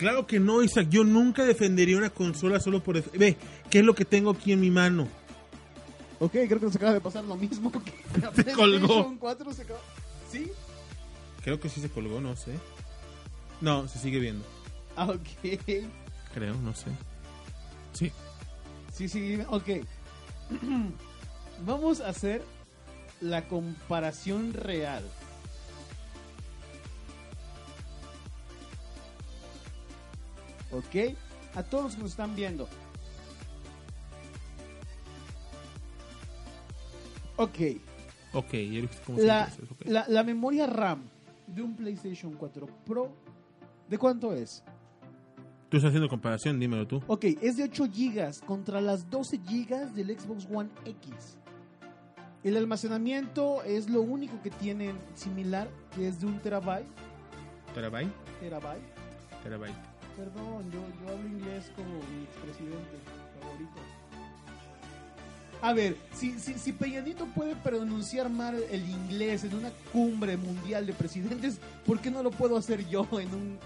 Claro que no, Isaac. Yo nunca defendería una consola solo por... Ve, ¿qué es lo que tengo aquí en mi mano? Ok, creo que nos acaba de pasar lo mismo que la Se colgó. PlayStation 4 se acaba- ¿Sí? Creo que sí se colgó, no sé. No, se sigue viendo. Ah, ok. Creo, no sé. Sí. Sí, sí, ok. Vamos a hacer la comparación real. Ok, a todos los que nos están viendo. Ok, Ok, ya viste cómo se la, hace eso, ok. la, la memoria RAM de un PlayStation 4 Pro, ¿de cuánto es? Tú estás haciendo comparación, dímelo tú. Ok, es de 8 GB contra las 12 GB del Xbox One X. El almacenamiento es lo único que tienen similar, que es de un terabyte. ¿Terabyte? Terabyte. Terabyte. Perdón, yo, yo hablo inglés como mi expresidente favorito. A ver, si, si, si Peña Nieto puede pronunciar mal el inglés en una cumbre mundial de presidentes, ¿por qué no lo puedo hacer yo en un,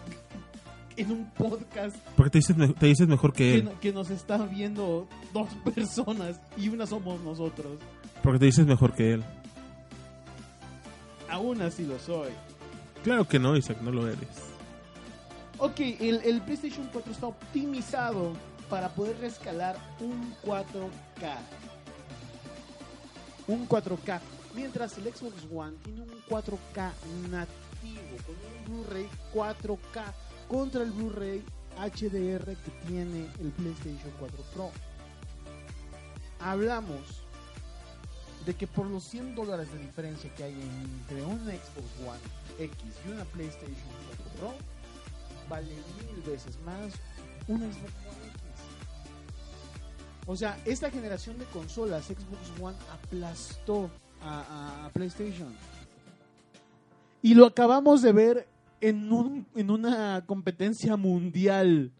en un podcast Porque te dices, te dices mejor que que, él. que nos están viendo dos personas y una somos nosotros? Porque te dices mejor que él. Aún así lo soy. Claro que no, Isaac, no lo eres. Ok, el, PlayStation 4 está optimizado para poder rescalar un 4K. Un 4K. Mientras el Xbox One tiene un 4K competitivo con un Blu-ray 4K contra el Blu-ray HDR que tiene el PlayStation 4 Pro. Hablamos de que por los 100 dólares de diferencia que hay entre un Xbox One X y una PlayStation 4 Pro, vale mil veces más un Xbox One X. O sea, esta generación de consolas Xbox One aplastó a, a- a PlayStation. Y lo acabamos de ver en, un, en una competencia mundial.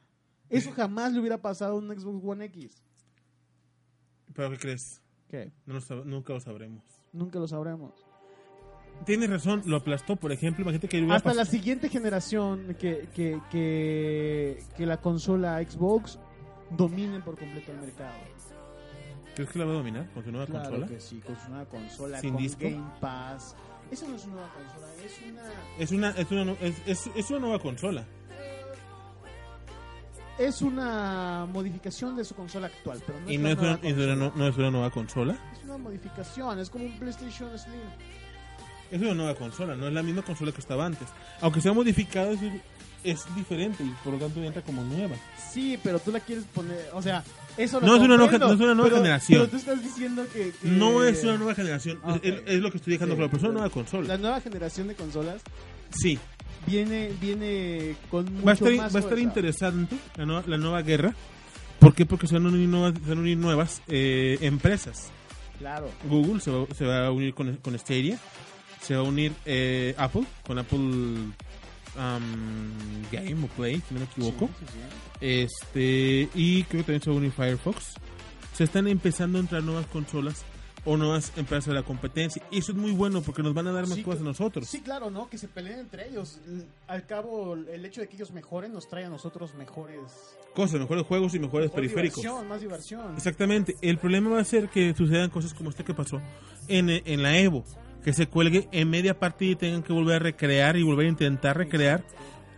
Eso jamás le hubiera pasado a un Xbox One X. ¿Pero qué crees? ¿Qué? No lo sab- nunca lo sabremos. Nunca lo sabremos. Tienes razón, lo aplastó, por ejemplo. Imagínate que Hasta la siguiente generación que, que, que, que la consola Xbox domine por completo el mercado. ¿Crees que la va a dominar con su nueva Claro consola? que sí, con su nueva consola, ¿Sin con disco? Game Pass. Esa no es una nueva consola, es una... Es una, es una, es, es, es una nueva consola. Es una modificación de su consola actual, pero no Y es no una, es una nu- no es una nueva consola. Es una modificación, es como un PlayStation Slim. Es una nueva consola, no es la misma consola que estaba antes. Aunque sea modificada, es, es diferente y por lo tanto entra como nueva. Sí, pero tú la quieres poner, o sea, eso lo No es una nueva- no es una nueva pero- generación. Pero tú estás diciendo que... que- No es una nueva generación, Ah, es, lo que estoy dejando Sí, claro, pero es una nueva consola. La nueva generación de consolas Sí, viene viene con mucho va a estar, más va a estar interesante la nueva, la nueva guerra. ¿Por qué? Porque se van a unir nuevas, se van a unir nuevas eh, empresas. Claro. Google se va, se va a unir con, con Stadia. Se va a unir eh, Apple con Apple um, Game o Play, si no me equivoco. Sí, sí, sí. Este y creo que también se va a unir Firefox. Se están empezando a entrar nuevas consolas o nuevas empresas de la competencia. Y eso es muy bueno porque nos van a dar más Sí, cosas a nosotros. Sí, claro, ¿no? Que se peleen entre ellos. Al cabo, el hecho de que ellos mejoren nos trae a nosotros mejores... Cosas, mejores juegos y mejores mejor periféricos. diversión, más diversión. Exactamente. El problema va a ser que sucedan cosas como este que pasó en, en la Evo. Que se cuelgue en media partida y tengan que volver a recrear y volver a intentar recrear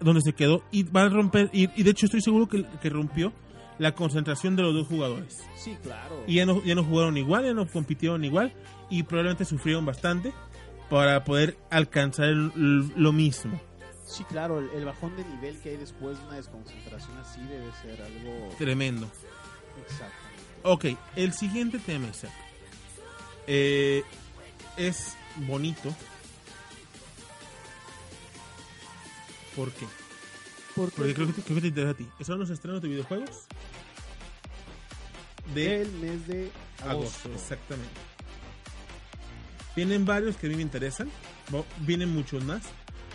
donde se quedó. Y va a romper. Y, y de hecho estoy seguro que, que rompió la concentración de los dos jugadores. Sí, claro. Y ya no, ya no jugaron igual, ya no compitieron igual. Y probablemente sufrieron bastante para poder alcanzar el- lo mismo. Sí, claro, el, el bajón de nivel que hay después de una desconcentración así debe ser algo... Tremendo. Exacto. Ok, el siguiente tema, Isaac. Eh, es bonito. ¿Por qué? Porque, Porque creo que, te, creo que te interesa a ti. ¿Son los estrenos de videojuegos? De el mes de agosto, agosto. exactamente. Vienen varios que a mí me interesan. Vienen muchos más.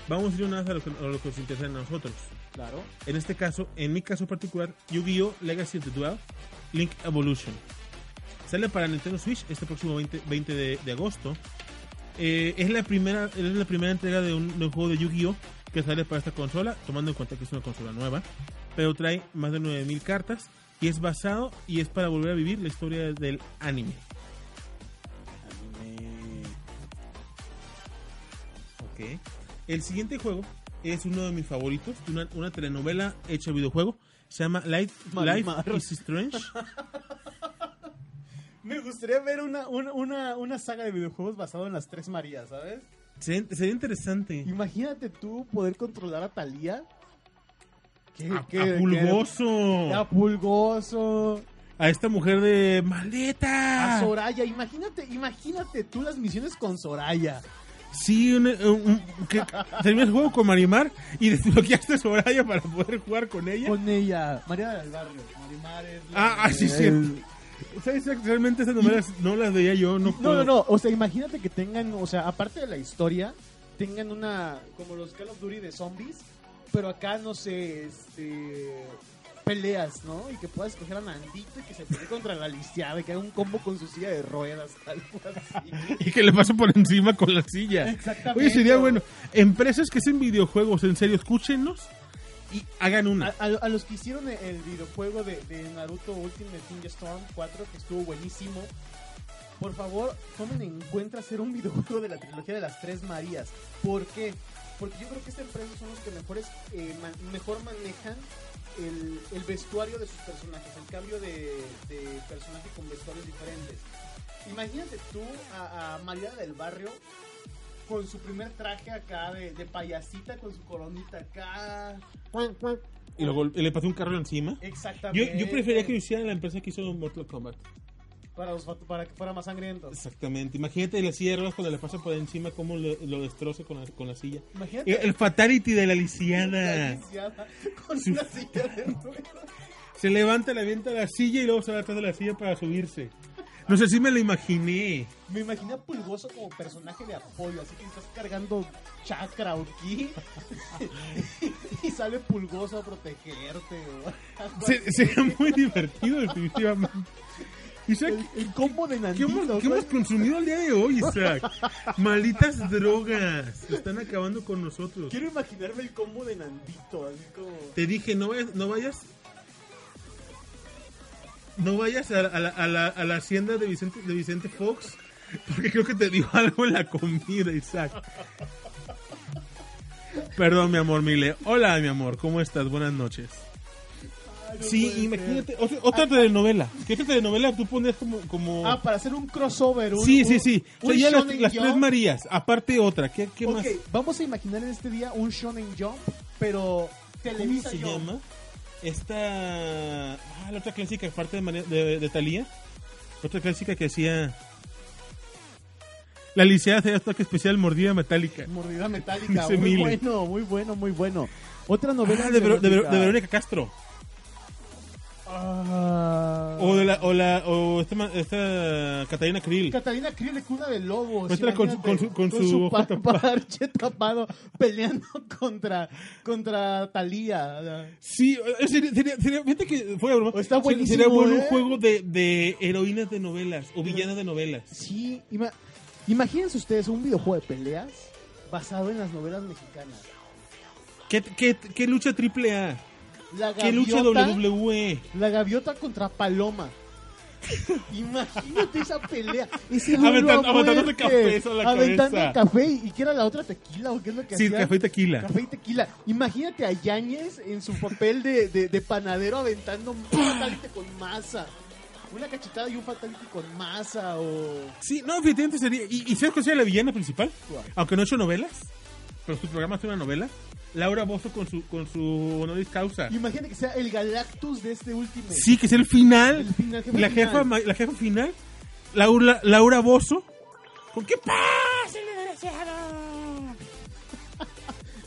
Vamos a ir una vez a lo que, a lo que nos interesa a nosotros. Claro. En este caso, en mi caso particular, Yu-Gi-Oh! Legacy of the Duel Link Evolution. Sale para Nintendo Switch este próximo 20, 20 de, de agosto. Eh, es, la primera, es la primera entrega de un, de un juego de Yu-Gi-Oh! que sale para esta consola, tomando en cuenta que es una consola nueva. Pero trae más de 9000 cartas y es basado y es para volver a vivir la historia del anime. Anime. Ok. El siguiente juego es uno de mis favoritos, una, una telenovela hecha videojuego. Se llama Life, Life is Strange. Me gustaría ver una, una, una, una saga de videojuegos basado en las tres Marías, ¿sabes? Sería, sería interesante. Imagínate tú poder controlar a Talía. ¿Qué, A, qué- a Pulgoso. qué- a Pulgoso. A esta mujer de A maleta. Soraya. Imagínate, imagínate tú las misiones con Soraya. Sí, un, un- un- que terminas el juego con Marimar y desbloqueaste a Soraya para poder jugar con ella. Con ella. María del Barrio. Marimar es la- Ah, ah, sí, sí. El- ¿Sabes? Realmente esas novelas no las veía yo. No, No, puedo. no, no. O sea, imagínate que tengan, o sea, aparte de la historia, tengan una. como los Call of Duty de zombies. Pero acá, no sé, este. peleas, ¿no? Y que puedas escoger a Nandito y que se pelee contra la lisiada y que haga un combo con su silla de ruedas, algo así. Y que le paso por encima con la silla. Exactamente. Oye, sería bueno. Empresas que hacen videojuegos, en serio, escúchenos y hagan A, una. a- a los que hicieron el, videojuego de, de Naruto Ultimate Ninja Storm 4, que estuvo buenísimo, por favor, tomen en cuenta hacer un videojuego de la trilogía de las tres Marías. ¿Por qué? Porque yo creo que esta empresa son los que mejores, eh, man- mejor manejan el, el vestuario de sus personajes, el cambio de, de personaje con vestuarios diferentes. Imagínate tú a, a María del Barrio con su primer traje acá de, de payasita, con su coronita acá. Y, luego, y le pasó un carro encima. Exactamente. yo prefería que lo hiciera la empresa que hizo Mortal Kombat. Para, los fat- para que fuera más sangriento. Exactamente. Imagínate la silla de ruedas cuando le pasa por encima, cómo lo, lo destroza con la, con la silla. Imagínate. El, el fatality de la la lisiada. lisiada con una silla de ruedas. Se levanta, le avienta la silla y luego se va atrás de la silla para subirse. No sé si me lo imaginé. Me imaginé a Pulgoso como personaje de apoyo, así que estás cargando chakra o ki y sale Pulgoso a protegerte. o Se- sería muy divertido, definitivamente. Isaac, el, el combo de ¿qué Nandito. hemos, qué hemos consumido el día de hoy, Isaac? Malditas drogas. Están acabando con nosotros. Quiero imaginarme el combo de Nandito, así como... Te dije, no vayas, no vayas, no vayas a, a la, a la- a la hacienda de Vicente, de Vicente Fox, porque creo que te dio algo en la comida, Isaac. Perdón, mi amor, Mile. Hola, mi amor, ¿cómo estás? Buenas noches. Ay, no Sí, imagínate, otra, otra telenovela. ¿Qué otra telenovela tú pones como... como... Ah, para hacer un crossover. Un, sí, sí, sí. O un ya las, tres. Marías, aparte otra. ¿Qué, qué más? vamos a imaginar en este día un Shonen Jump, pero ¿Cómo Televisa se Jump. llama? Esta. Ah, la otra clásica, aparte de, María- de, de Thalía. Otra clásica que hacía. La lisiada hacía toque especial mordida metálica. Mordida metálica. Muy bueno, muy bueno, muy bueno. Otra novela Ah, de, Vero- de, de Verónica Castro. Ah. O de la. O, la, o esta, esta Catalina Krill. Catalina Krill de cuna de lobos. Muestra con su- con su- con su parche tapado peleando contra contra Talía. Sí, eh, sería, sería, sería- fíjate que fuera broma. Está Sería- buenísimo, Sería bueno ¿eh? un juego de, de heroínas de novelas o villanas de novelas. Sí, ima- imagínense ustedes un videojuego de peleas basado en las novelas mexicanas. ¿Qué, qué, qué lucha triple A? La ¿Qué lucha gaviota, WWE? la gaviota contra Paloma. Imagínate esa pelea. Ese Aventan- duelo a aventándote muerte. café la Aventando cabeza. café. ¿Y qué era la otra tequila o qué es lo que Sí, hacían? café y tequila. Café y tequila. Imagínate a Yáñez en su papel de, de, de panadero aventando un fatality con masa. Una cachetada y un fatality con masa o... Sí, no, efectivamente sería. ¿Y, y sabes cuál sería la villana principal? ¿Cuál? Aunque no ha hecho novelas, pero su programa es una novela. Laura Bozo con su, con su honoris causa. Imagínate que sea el Galactus de este último. Sí, que es el final. El final, jefe la, final. jefa, ma- la jefa final. Laura, Laura Bozo. ¿Con qué pasa, el desgraciado?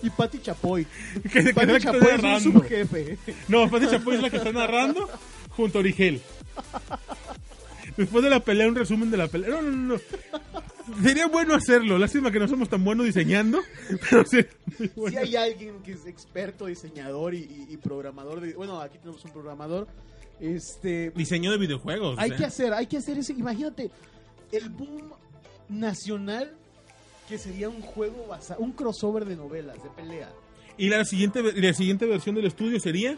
Y Pati Chapoy. Que, Pati que Chapoy es narrando. subjefe. No, Pati Chapoy es la que está narrando junto a Origel. Después de la pelea, un resumen de la pelea. No, no, no. no. Sería bueno hacerlo. Lástima que no somos tan buenos diseñando. Pero sería muy bueno. Si hay alguien que es experto diseñador y, y- y programador, de, bueno, aquí tenemos un programador, este, Diseño de videojuegos. hay o sea. que hacer, hay que hacer ese, imagínate, el boom nacional que sería un juego basado, un crossover de novelas, de pelea. Y la siguiente, y la siguiente versión del estudio sería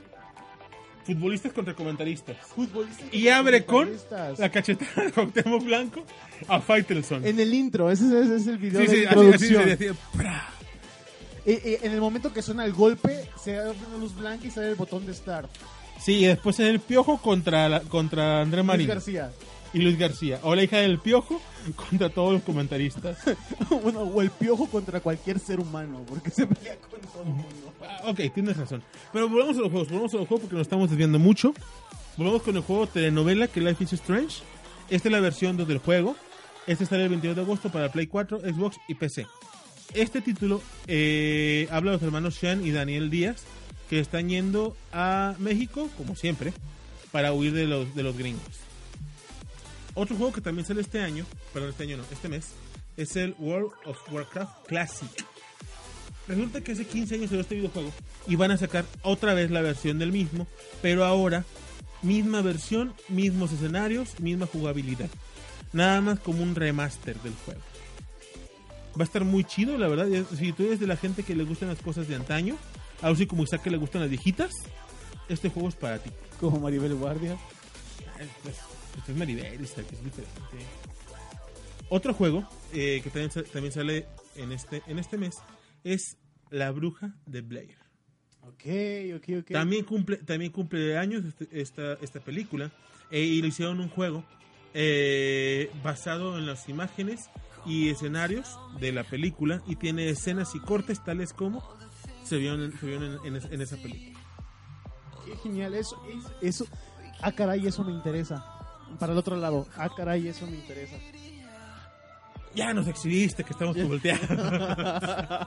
futbolistas contra comentaristas. Futbolistas Y abre con la cachetada de Cuauhtémoc Blanco a Faitelson. En el intro, ese, es- ese es el video Sí, de sí, así, así introducción. sería, así, ¡pra! Eh, eh, en el momento que suena el golpe, se abre una luz blanca y sale el botón de start. Sí, y después es el Piojo contra, la- contra André Luis Marín García. Y Luis García. O la hija del Piojo contra todos los comentaristas. bueno, o el piojo contra cualquier ser humano, porque se pelea con todo el mundo. Ah, ok, tienes razón. Pero volvamos a los juegos, volvamos a los juegos porque nos estamos desviando mucho. Volvamos con el juego telenovela que Life is Strange. Esta es la versión del juego. Este sale el 22 de agosto para Play 4, Xbox y PC. Este título eh, habla de los hermanos Sean y Daniel Díaz que están yendo a México, como siempre, para huir de los, de los gringos. Otro juego que también sale este año, perdón, este año no, este mes, es el World of Warcraft Classic. Resulta que hace 15 años salió este videojuego y van a sacar otra vez la versión del mismo, pero ahora misma versión, mismos escenarios, misma jugabilidad. Nada más como un remaster del juego. Va a estar muy chido, la verdad. Si tú eres de la gente que le gustan las cosas de antaño, así como Isaac que le gustan las viejitas, este juego es para ti. Como Maribel Guardia. Pues, pues es Maribel, es diferente. Otro juego eh, que también, también sale en este, en este mes es La Bruja de Blair. Ok, ok, ok. También cumple, también cumple años este- esta, esta película. eh, y le hicieron un juego eh, basado en las imágenes y escenarios de la película y tiene escenas y cortes tales como se vieron se vieron en- en en esa película. Qué genial, eso, es- eso, ah caray, eso me interesa. Para el otro lado, ah caray, eso me interesa. Ya nos exhibiste que estamos volteando.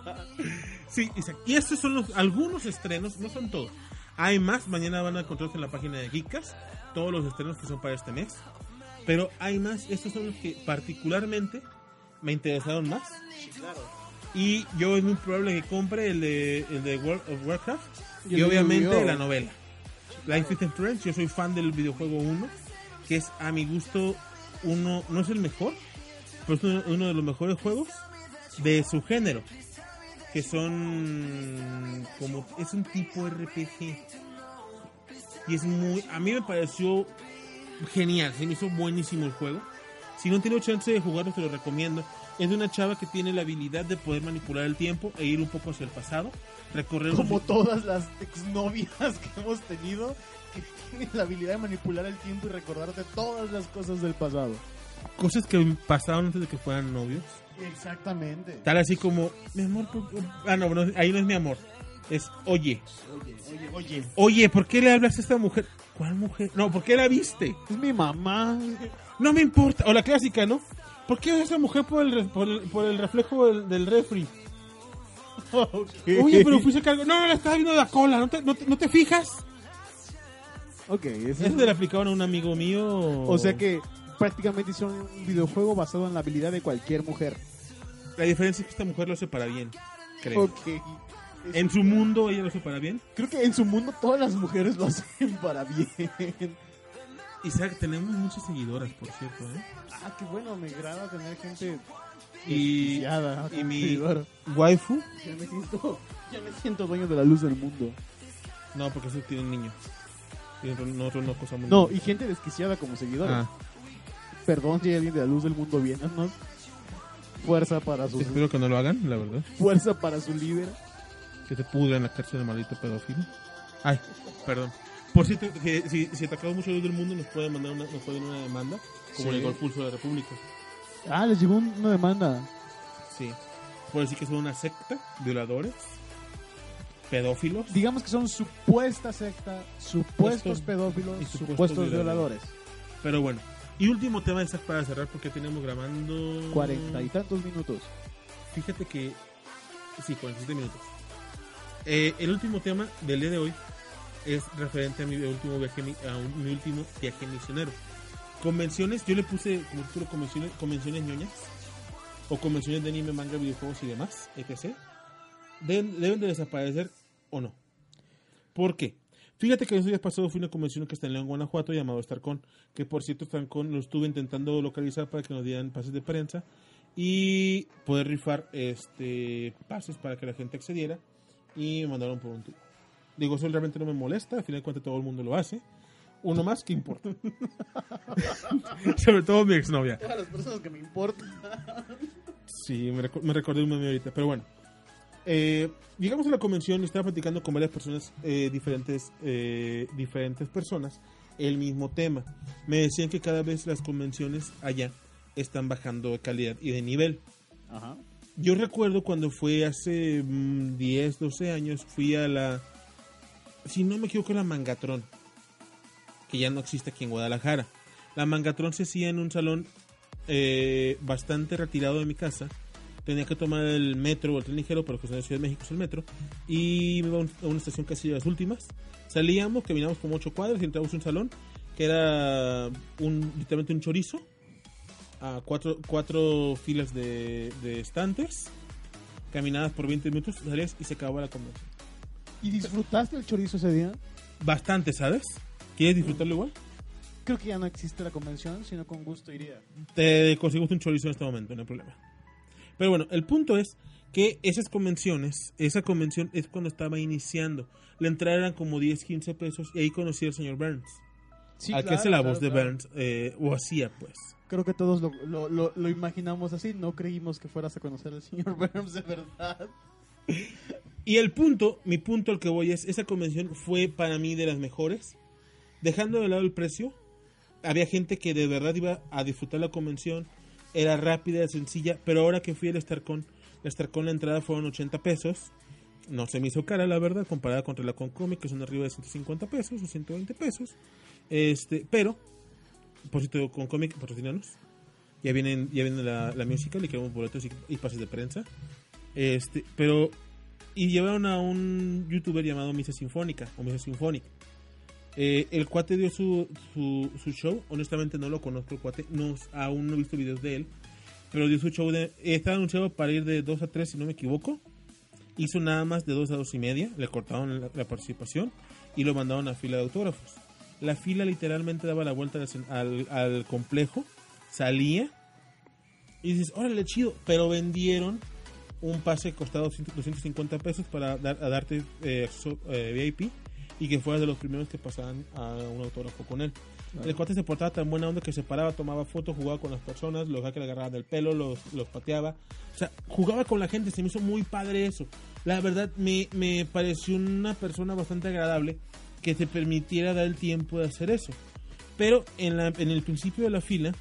sí. Y estos son los, algunos estrenos, no son todos. Hay más, mañana van a encontrarse en la página de Geekas, todos los estrenos que son para este mes. Pero hay más, estos son los que particularmente me interesaron más. Y yo es muy probable que compre el de, el de World of Warcraft Y obviamente la novela. Life is Strange, yo soy fan del videojuego 1, que es a mi gusto uno, no es el mejor, pero es uno, de los mejores juegos de su género, que son como, es un tipo RPG. Y es muy, a mí me pareció genial, se me hizo buenísimo el juego. Si no tenido chance de jugarlo, te lo recomiendo. Es de una chava que tiene la habilidad de poder manipular el tiempo e ir un poco hacia el pasado, recorrer Como los- todas las exnovias que hemos tenido, que tienen la habilidad de manipular el tiempo y recordarte todas las cosas del pasado. cosas que pasaron antes de que fueran novios. Exactamente. Tal así como, mi amor, ah, no, no, ahí no es mi amor. Es, oye, Oye, oye, oye. oye, ¿por qué le hablas a esta mujer? ¿Cuál mujer? No, ¿por qué la viste? Es mi mamá. No me importa. O la clásica, ¿no? ¿Por qué esa mujer por el, por el, por el reflejo del, del refri? Oye, pero fuiste cargo. No, la estaba viendo de la cola. ¿No te, no te, no te fijas? Ok, eso Eso le aplicaban a un amigo mío. O sea que prácticamente hicieron un videojuego basado en la habilidad de cualquier mujer. La diferencia es que esta mujer lo hace para bien. Creo. Ok. En su mundo ella lo hace para bien. Creo que en su mundo todas las mujeres lo hacen para bien. Isaac, tenemos muchas seguidoras, por cierto, ¿eh? Ah, qué bueno, me agrada tener gente Y, desquiciada, y mi seguidora. waifu. Ya me siento, ya me siento dueño de la luz del mundo. No, porque eso tiene un niño. No No, y gente desquiciada como seguidora. Ah, Perdón si hay alguien de la luz del mundo viéndonos. Fuerza para su espero que no lo hagan, la verdad. fuerza para su líder. Que te pudra en la cárcel de maldito pedófilo. Ay, perdón. Por cierto, que si, si atacamos mucho del mundo, nos pueden mandar una, nos pueden una demanda, como Sí. llegó el pulso de la República. Ah, les llegó un- una demanda. Sí. Por decir que son una secta, violadores, pedófilos. Digamos que son supuesta secta, supuestos Supuestos- pedófilos, y supuestos supuestos violadores. violadores. Pero bueno. Y último tema, Isaac, para cerrar, porque tenemos grabando. Cuarenta y tantos minutos. Fíjate que. Sí, 47 minutos. Eh, el último tema del día de hoy es referente a mi último viaje, a un- mi último viaje misionero. Convenciones, yo le puse como título convenciones, convenciones ñoñas o convenciones de anime, manga, videojuegos y demás, etc. Deben, deben de desaparecer o no. ¿Por qué? Fíjate que los días pasados fui a una convención que está en León, Guanajuato, llamado StarCon, que por cierto StarCon lo estuve intentando localizar para que nos dieran pases de prensa y poder rifar este pases para que la gente accediera y me mandaron por un tubo. Digo, eso realmente no me molesta, al final de cuentas todo el mundo lo hace. Uno más, ¿qué importa? Sobre todo mi exnovia. Todas las personas que me importan. Sí, me, recu- me recordé un meme ahorita, pero bueno. Eh, llegamos a la convención y estaba platicando con varias personas, eh, diferentes, eh, diferentes personas, el mismo tema. Me decían que cada vez las convenciones allá están bajando de calidad y de nivel. Ajá. Yo recuerdo cuando fue hace mm, 10, 12 años, fui a la, si no me equivoco, la Mangatron, que ya no existe aquí en Guadalajara. La Mangatron se hacía en un salón eh, bastante retirado de mi casa. Tenía que tomar el metro o el tren ligero, pero que es en la Ciudad de México es el metro. Y me iba a una estación casi de las últimas. Salíamos, caminamos como 8 cuadras y entramos a un salón que era un, literalmente un chorizo a cuatro, cuatro filas de, de estantes, caminadas por 20 minutos, salías y se acababa la convención. ¿Y disfrutaste el chorizo ese día? Bastante, ¿sabes? ¿Quieres disfrutarlo igual? Creo que ya no existe la convención, sino con gusto iría. Te conseguimos un chorizo en este momento, no hay problema. Pero bueno, el punto es que esas convenciones, esa convención es cuando estaba iniciando. La entrada eran como 10, 15 pesos y ahí conocí al señor Burns. Sí, al que claro, hace la claro, voz de claro. Burns, eh, o hacía pues. Creo que todos lo, imaginamos así. No creímos que fueras a conocer al señor Burns de verdad. Y el punto, mi punto al que voy es, esa convención fue para mí de las mejores. Dejando de lado el precio, había gente que de verdad iba a disfrutar la convención, era rápida, sencilla, pero ahora que fui al StarCon, la StarCon la entrada fueron 80 pesos. No se me hizo cara, la verdad, comparada contra la Concomic, que son arriba de 150 pesos o 120 pesos. Este, pero, por cierto, Concomic, patrocinanos. Ya vienen, ya viene la, la musical y queremos boletos y, y pases de prensa. Este, pero, y llevaron a un youtuber llamado Misa Sinfónica, o Misa Sinfonic. Eh, el cuate dio su, su, su show. Honestamente no lo conozco el cuate. No, aún no he visto videos de él. Pero dio su show de... Anunciado para ir de 2 a 3 si no me equivoco. Hizo nada más de 2 a 2 y media. Le cortaron la, la participación. Y lo mandaron a fila de autógrafos. La fila literalmente daba la vuelta al, al, complejo. Salía. Y dices, órale, chido. Pero vendieron un pase 200 250 pesos para dar, a darte eh, acceso, eh, VIP y que fueras de los primeros que pasaban a un autógrafo con él. El cuate se portaba tan buena onda que se paraba, tomaba fotos, jugaba con las personas, los que le agarraban del pelo, los, los pateaba. O sea, jugaba con la gente, se me hizo muy padre eso. La verdad, me, me pareció una persona bastante agradable que te permitiera dar el tiempo de hacer eso. Pero en, la, en el principio de la fila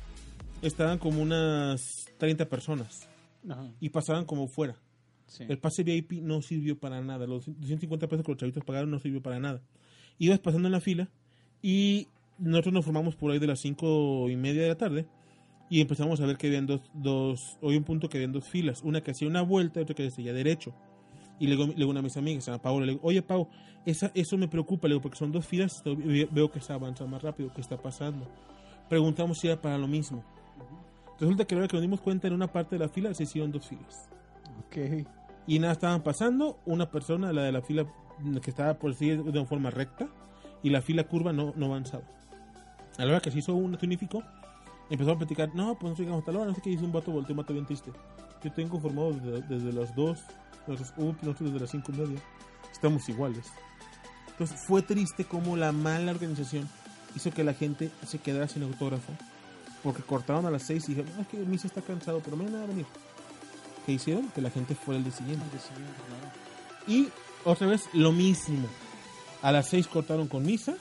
estaban como unas 30 personas Ajá, y pasaban como fuera. sí. El pase VIP no sirvió para nada. Los 250 pesos que los chavitos pagaron no sirvió para nada. Ibas pasando en la fila y nosotros nos formamos por ahí de las cinco y media de la tarde y empezamos a ver que habían dos, dos hoy un punto que habían dos filas. Una que hacía una vuelta y otra que seguía derecho. Y le digo, le digo, a una de mis amigas, a Paola, le digo, oye Pau, esa, eso me preocupa, le digo, porque son dos filas, veo que está avanzando más rápido, ¿qué está pasando? Preguntamos si era para lo mismo. Resulta que ahora que nos dimos cuenta, en una parte de la fila se hicieron dos filas. Ok. Y nada, estaban pasando, una persona, la de la fila que estaba por sí de una forma recta, y la fila curva no, no avanzaba. A la hora que se hizo un unificó, empezó a platicar, no, pues no llegamos hasta la hora, no sé qué, hizo un vato volteó, un vato bien triste. Yo estoy inconformado desde, desde las 2 entonces, uh, nosotros de las cinco y media estamos iguales. Entonces, fue triste como la mala organización hizo que la gente se quedara sin autógrafo. Porque cortaron a las 6 y dijeron, ah, que Misa está cansado, pero mañana va a venir. ¿Qué hicieron? Que la gente fuera el día siguiente. Y otra vez lo mismo. A las 6 cortaron con Misa.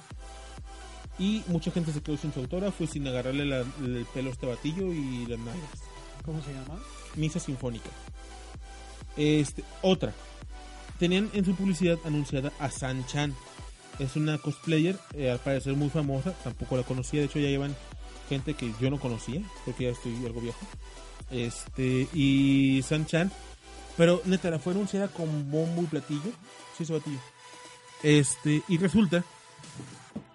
Y mucha gente se quedó sin su autógrafo y sin agarrarle el pelo a este batillo y las nalgas. ¿Cómo se llama? Misa Sinfónica. Este, otra. Tenían en su publicidad anunciada a San Chan. Es una cosplayer, eh, al parecer muy famosa. Tampoco la conocía. De hecho, ya llevan gente que yo no conocía, porque ya estoy algo viejo. Este, y San Chan. Pero neta, la fue anunciada con bombo y platillo. Sí, ese batillo. Este, y resulta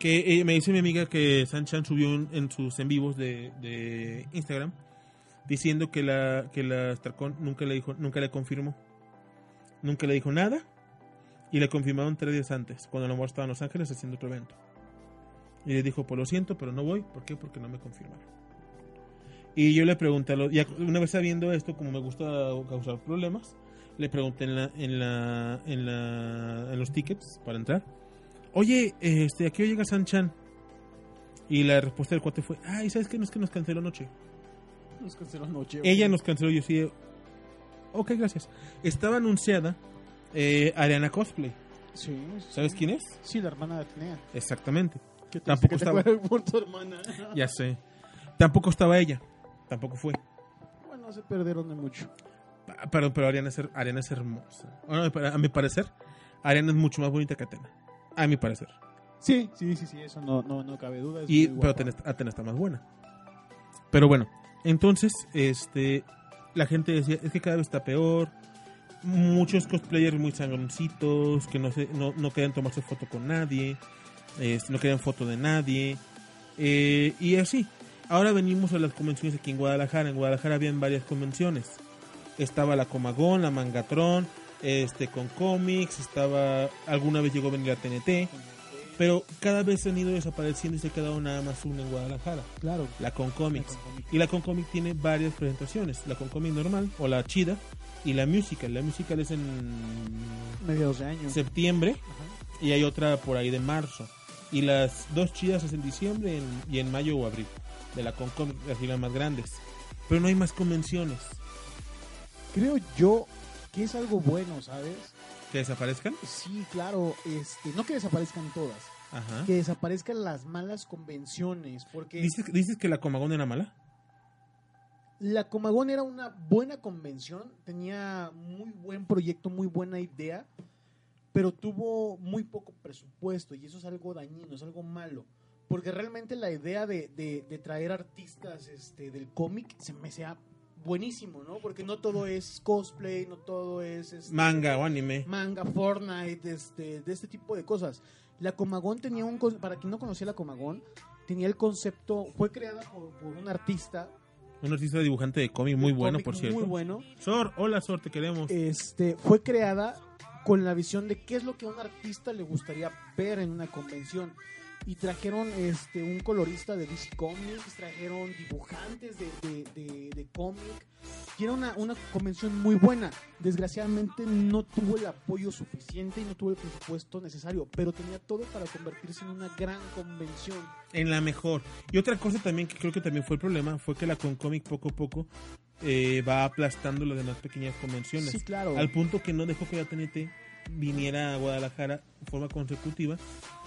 que eh, me dice mi amiga que San Chan subió en, sus en vivos de Instagram diciendo que la que la Starcon nunca le dijo nunca le confirmó. Nunca le dijo nada. Y le confirmaron tres días antes cuando el amor estaba en Los Ángeles haciendo otro evento. Y le dijo pues lo siento pero no voy. ¿por qué? porque no me confirmaron y yo le pregunté a una vez sabiendo esto como me gusta causar problemas le pregunté en la la la los tickets para entrar. Oye este aquí llega San Chan y la respuesta del cuate fue ay sabes qué no es que nos canceló noche Nos canceló noche. ella nos canceló yo sí. Ok, gracias. Estaba anunciada eh, Ariana Cosplay. Sí. ¿Sabes quién es? Sí, la hermana de Atenea. Exactamente. ¿Qué te Tampoco que estaba. acuerdas por tu hermana? Ya sé. Tampoco estaba ella. Tampoco fue. Bueno, se perdieron de mucho. Ah, Pero, pero Ariana, es, her- Ariana es hermosa. Bueno, a mi parecer, Ariana es mucho más bonita que Atena. A mi parecer. Sí, sí, sí, sí, eso no, no, no cabe duda. es Y, pero Atena está más buena. Pero bueno, entonces, este, la gente decía, es que cada vez está peor. Muchos cosplayers muy sangroncitos, que no, se, no, no querían tomarse foto con nadie, este, no querían foto de nadie. eh, y así. Ahora venimos a las convenciones aquí en Guadalajara. En Guadalajara habían varias convenciones. Estaba la Comagón, la Mangatron, este, con cómics, estaba, alguna vez llegó a venir la TNT. Pero cada vez han ido desapareciendo y se ha quedado nada más una en Guadalajara, Claro. la Concomics. La. Y la Concomic tiene varias presentaciones, la Concomic normal o la chida y la musical. La musical es en Mediados de año. septiembre Ajá. y hay otra por ahí de marzo. Y las dos chidas es en diciembre en- y en mayo o abril, de la Concomic, las filas más grandes. Pero no hay más convenciones Creo yo que es algo bueno, ¿sabes? Que desaparezcan. Sí, claro. Este, no que desaparezcan todas. Ajá. Que desaparezcan las malas convenciones. Porque ¿Dices, dices que la Comagón era mala? La Comagón era una buena convención, tenía muy buen proyecto, muy buena idea, pero tuvo muy poco presupuesto y eso es algo dañino, es algo malo. Porque realmente la idea de, de- de traer artistas este, del cómic se me sea buenísimo, ¿no? Porque no todo es cosplay, no todo es... este, Manga o anime. manga, Fortnite, este, de este tipo de cosas. La Comagón tenía un, para quien no conocía la Comagón, tenía el concepto, fue creada por, por un artista Un artista dibujante de cómic muy bueno, por cierto. Muy bueno. Sor, hola Sor, te queremos. Este, fue creada con la visión de qué es lo que a un artista le gustaría ver en una convención. Y trajeron este, un colorista de DC Comics, trajeron dibujantes de, de, de- de cómic. Y era una, una convención muy buena. Desgraciadamente no tuvo el apoyo suficiente y no tuvo el presupuesto necesario, pero tenía todo para convertirse en una gran convención. En la mejor. Y otra cosa también que creo que también fue el problema fue que la Concomic poco a poco eh, va aplastando las demás pequeñas convenciones. Sí, claro. Al punto que no dejó que la TNT viniera a Guadalajara de forma consecutiva.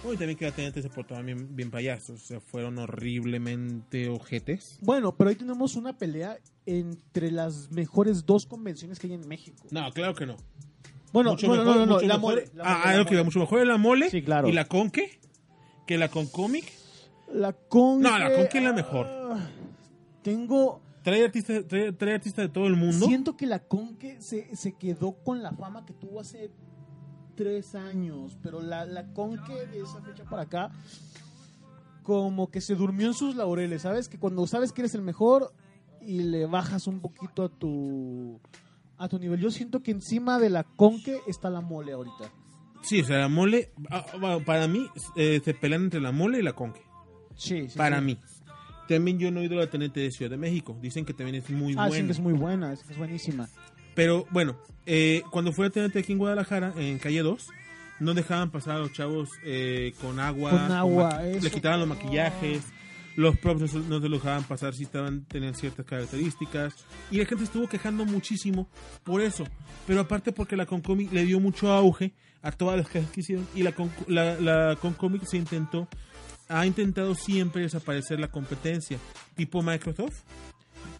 Oh, y también que la TNT se portaban bien, bien payasos. O sea, fueron horriblemente ojetes. Bueno, pero ahí tenemos una pelea entre las mejores dos convenciones que hay en México. No, claro que no. Bueno, Mucho bueno, mejor, no, no, no, la mole. la ah, mole, ah, la mole. mucho mejor la mole. Sí, claro. ¿Y la Conque? ¿Que la Concomic? La Conque. No, la Conque es la mejor. ah, Tengo. Trae artistas trae, trae artistas de todo el mundo. Siento que la Conque se, se quedó con la fama que tuvo hace tres años. Pero la, la Conque de esa fecha para acá. Como que se durmió en sus laureles, ¿sabes? Que cuando sabes que eres el mejor y le bajas un poquito a tu a tu nivel. Yo siento que encima de la Conque está la mole ahorita. Sí, o sea, la mole, ah, para mí, eh, se pelean entre la mole y la conque. Sí, sí. Para sí. mí. También yo no he ido a la TNT de Ciudad de México. Dicen que también es muy Ah, buena. que es muy buena, es que es buenísima. Pero bueno, eh, cuando fue a TNT aquí en Guadalajara, en calle 2, no dejaban pasar a los chavos eh, con agua. Con agua, eso. Le quitaban los maquillajes. Los props no se- los dejaban pasar si estaban tenían ciertas características. Y la gente estuvo quejando muchísimo por eso. Pero aparte porque la Concomic le dio mucho auge a todas las quejas que hicieron. Y la, Con- la, la Concomic se intentó, ha intentado siempre desaparecer la competencia. Tipo Microsoft,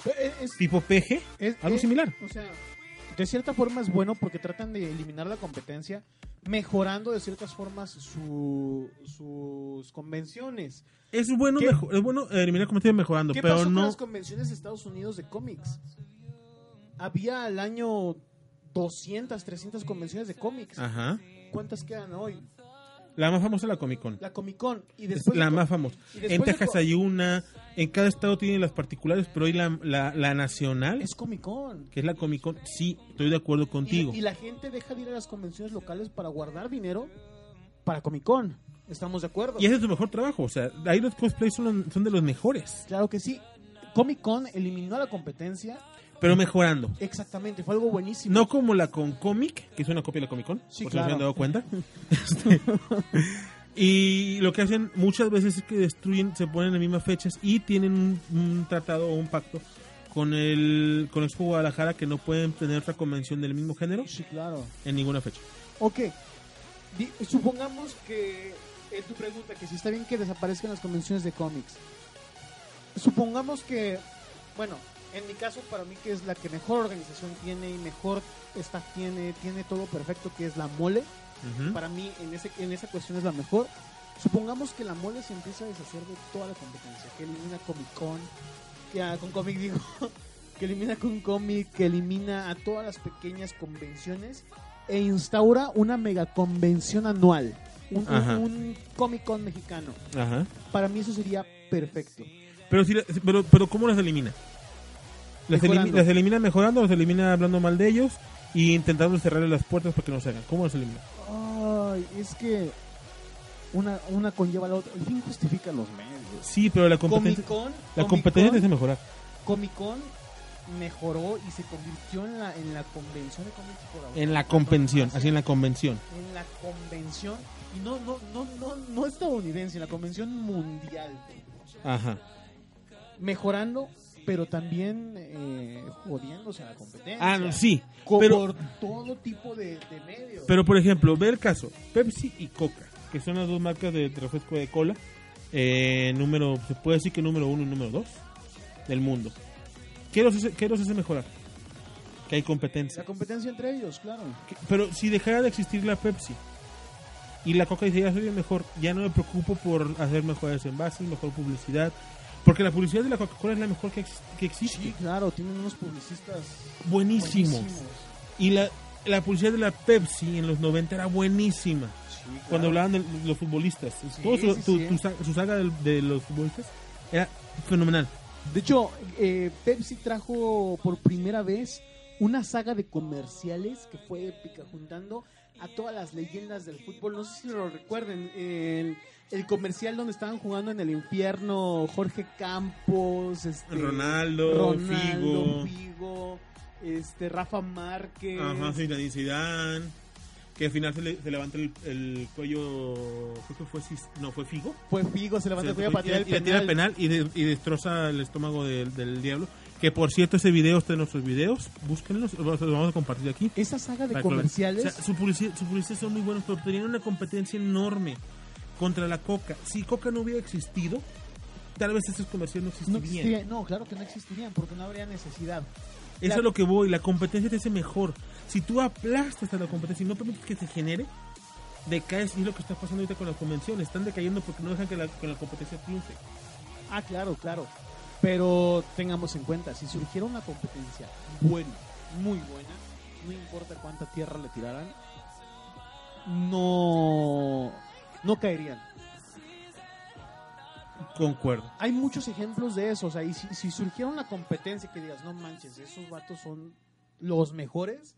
Eh, Es, tipo PG, es- algo es- similar. O sea, de cierta forma es bueno porque tratan de eliminar la competencia, mejorando de ciertas formas su- sus convenciones. Es bueno, ¿Qué? mejo- es bueno eliminar competencia mejorando, ¿Qué pero pasó con no. las convenciones de Estados Unidos de cómics? Había al año 200, 300 convenciones de cómics. Ajá. ¿Cuántas quedan hoy? La más famosa es la Comic Con. La Comic Con. Y Es después la más famosa. En Texas hay una, en cada estado tienen las particulares, pero hoy la, la, la nacional, Es Comic Con. que es la Comic Con, sí, estoy de acuerdo contigo. Y, y la gente deja de ir a las convenciones locales para guardar dinero para Comic Con. ¿Estamos de acuerdo? Y ese es su mejor trabajo, o sea, ahí los cosplays son, los- son de los mejores, Claro que sí. Comic Con eliminó la competencia. Pero mejorando. Exactamente, fue algo buenísimo. No como la con Comic, que es una copia de la Comic Con, Sí, por si no se claro. han dado cuenta. Este, y lo que hacen muchas veces es que destruyen, se ponen en las mismas fechas y tienen un, un tratado o un pacto con el con Expo Guadalajara que no pueden tener otra convención del mismo género Sí, claro. en ninguna fecha. Ok. Supongamos que en tu pregunta, que si está bien que desaparezcan las convenciones de cómics. Supongamos que, bueno, en mi caso, para mí que es la que mejor organización tiene y mejor staff tiene, tiene todo perfecto, que es la mole. Para mí, en, ese, en esa cuestión es la mejor. Supongamos que la mole se empieza a deshacer de toda la competencia, que elimina Comic Con, que ah, con Comic digo, que elimina con Comic, que elimina a todas las pequeñas convenciones e instaura una mega convención anual, un, un- un Comic Con mexicano. Ajá. Para mí eso sería perfecto. Pero, si la- pero, pero ¿cómo las elimina? Las, elimi- Mejorando. las elimina mejorando, las elimina hablando mal de ellos y intentando cerrarle las puertas para que no se hagan. ¿Cómo las elimina? Ay, es que una, una conlleva a la otra. El fin justifica los medios. Sí, pero la competencia, Comic Con, la Comic competencia Con- es de mejorar. Comic Con mejoró y se convirtió en la, en la convención de cómics por ahora. En la convención, así en la convención. En la convención, y no, no, no, no, no estadounidense, en la convención mundial. Ajá. Mejorando, pero también eh, jodiéndose a la competencia. Ah, no, sí. Pero, por todo tipo de, de medios. pero por ejemplo, ve el caso, Pepsi y Coca, que son las dos marcas de refresco de cola, eh, número, se puede decir que número uno y número dos del mundo. ¿Qué los hace, qué los hace mejorar? Que hay competencia. La competencia entre ellos, claro. Que- Pero si dejara de existir la Pepsi y la Coca dice, ya soy el mejor, ya no me preocupo por hacer mejores envases, mejor publicidad. Porque la publicidad de la Coca-Cola es la mejor que, ex- que existe. Sí, claro, tienen unos publicistas Buenísimos. buenísimos. Y la, la publicidad de la Pepsi en los 90 era buenísima. Sí, claro. Cuando hablaban de los futbolistas. Todo su, sí, tu- sí. tu sa- su saga de, de los futbolistas era fenomenal. De hecho, eh, Pepsi trajo por primera vez una saga de comerciales que fue épica, juntando a todas las leyendas del fútbol. No sé si lo recuerden. El, el comercial donde estaban jugando en el infierno Jorge Campos, este, Ronaldo, Ronaldo, Figo. Figo, este, Rafa Márquez. Ajá, Zidane. Que al final se, le- se levanta el, el cuello. Creo que fue. No, fue Figo. Fue Figo, se levanta Se- el cuello para tirar el y tira el penal. penal y, de- y destroza el estómago del, del diablo. Que por cierto, ese video está en nuestros videos. Búsquenlos, los vamos a compartir aquí. Esa saga de comerciales. O sea, su publicidad son muy buenos, pero tenían una competencia enorme contra la Coca. Si Coca no hubiera existido, tal vez esos comerciales no existirían. existiría- no, claro que no existirían porque no habría necesidad. Eso La- es lo que voy, la competencia te hace mejor. Si tú aplastas a la competencia y no permites que se genere, decaes y es lo que está pasando ahorita con las convenciones. Están decayendo porque no dejan que la, que la competencia triunfe. Ah, claro, claro. Pero tengamos en cuenta, si surgiera una competencia buena, muy buena, no importa cuánta tierra le tiraran, no, no caerían. Concuerdo. Hay muchos ejemplos de eso. O sea, y si, si surgiera una competencia que digas, no manches, esos vatos son los mejores,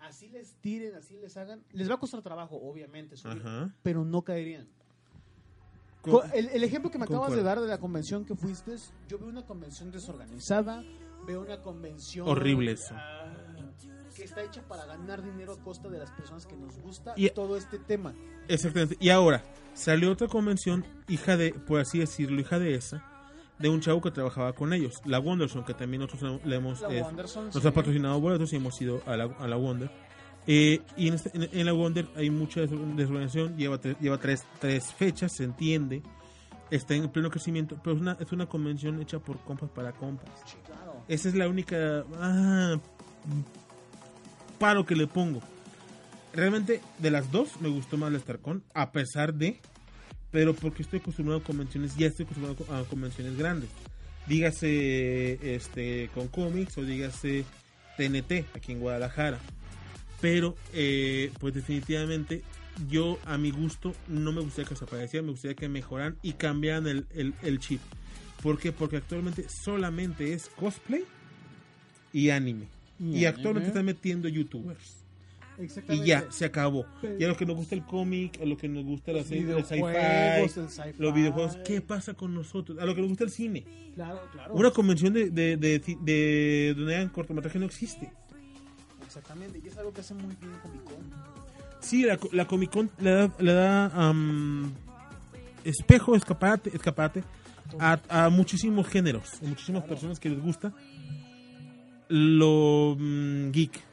así les tiren, así les hagan, les va a costar trabajo, obviamente, subir, pero no caerían. Con- El, el ejemplo que me acabas Concuerdo. de dar de la convención que fuiste, yo veo una convención desorganizada, veo una convención Horrible eso. ah, que está hecha para ganar dinero a costa de las personas que nos gusta Y- todo este tema. Exactamente. Y ahora, salió otra convención, hija de, por así decirlo, hija de esa, de un chavo que trabajaba con ellos, la Wonderson, que también nosotros le hemos... Eh, nos sí. ha patrocinado boletos y hemos ido a la, a la Wonder. Eh, y en, este- en- en la Wonder hay mucha des- desorganización, lleva, tre- lleva tres, tres fechas, se entiende, está en pleno crecimiento, pero es una, es una convención hecha por compas para compas. Sí, claro. Esa es la única ah, paro que le pongo. Realmente de las dos me gustó más la StarCon, a pesar de, pero porque estoy acostumbrado a convenciones, ya estoy acostumbrado a convenciones grandes. Dígase este con cómics o dígase TNT aquí en Guadalajara. Pero eh, pues definitivamente yo a mi gusto no me gustaría que se aparecieran, me gustaría que mejoraran y cambiaran el, el, el chip. ¿Por qué? Porque actualmente solamente es cosplay y anime. Y, Y actualmente están metiendo youtubers. Y Exactamente. ya, se acabó. Pero- Ya lo que nos gusta el cómic, a lo que nos gusta la Los serie, videojuegos, sci-fi, los videojuegos. ¿Qué pasa con nosotros? A lo que nos gusta el cine. Claro, claro. Una convención de, de, de, de donde hagan cortometraje no existe. Exactamente, y es algo que hace muy bien Comic Con. Sí, la, la Comic Con le da, le da am, espejo, escaparate, escaparate a, a muchísimos géneros, a muchísimas Claro. personas que les gusta lo mm, geek.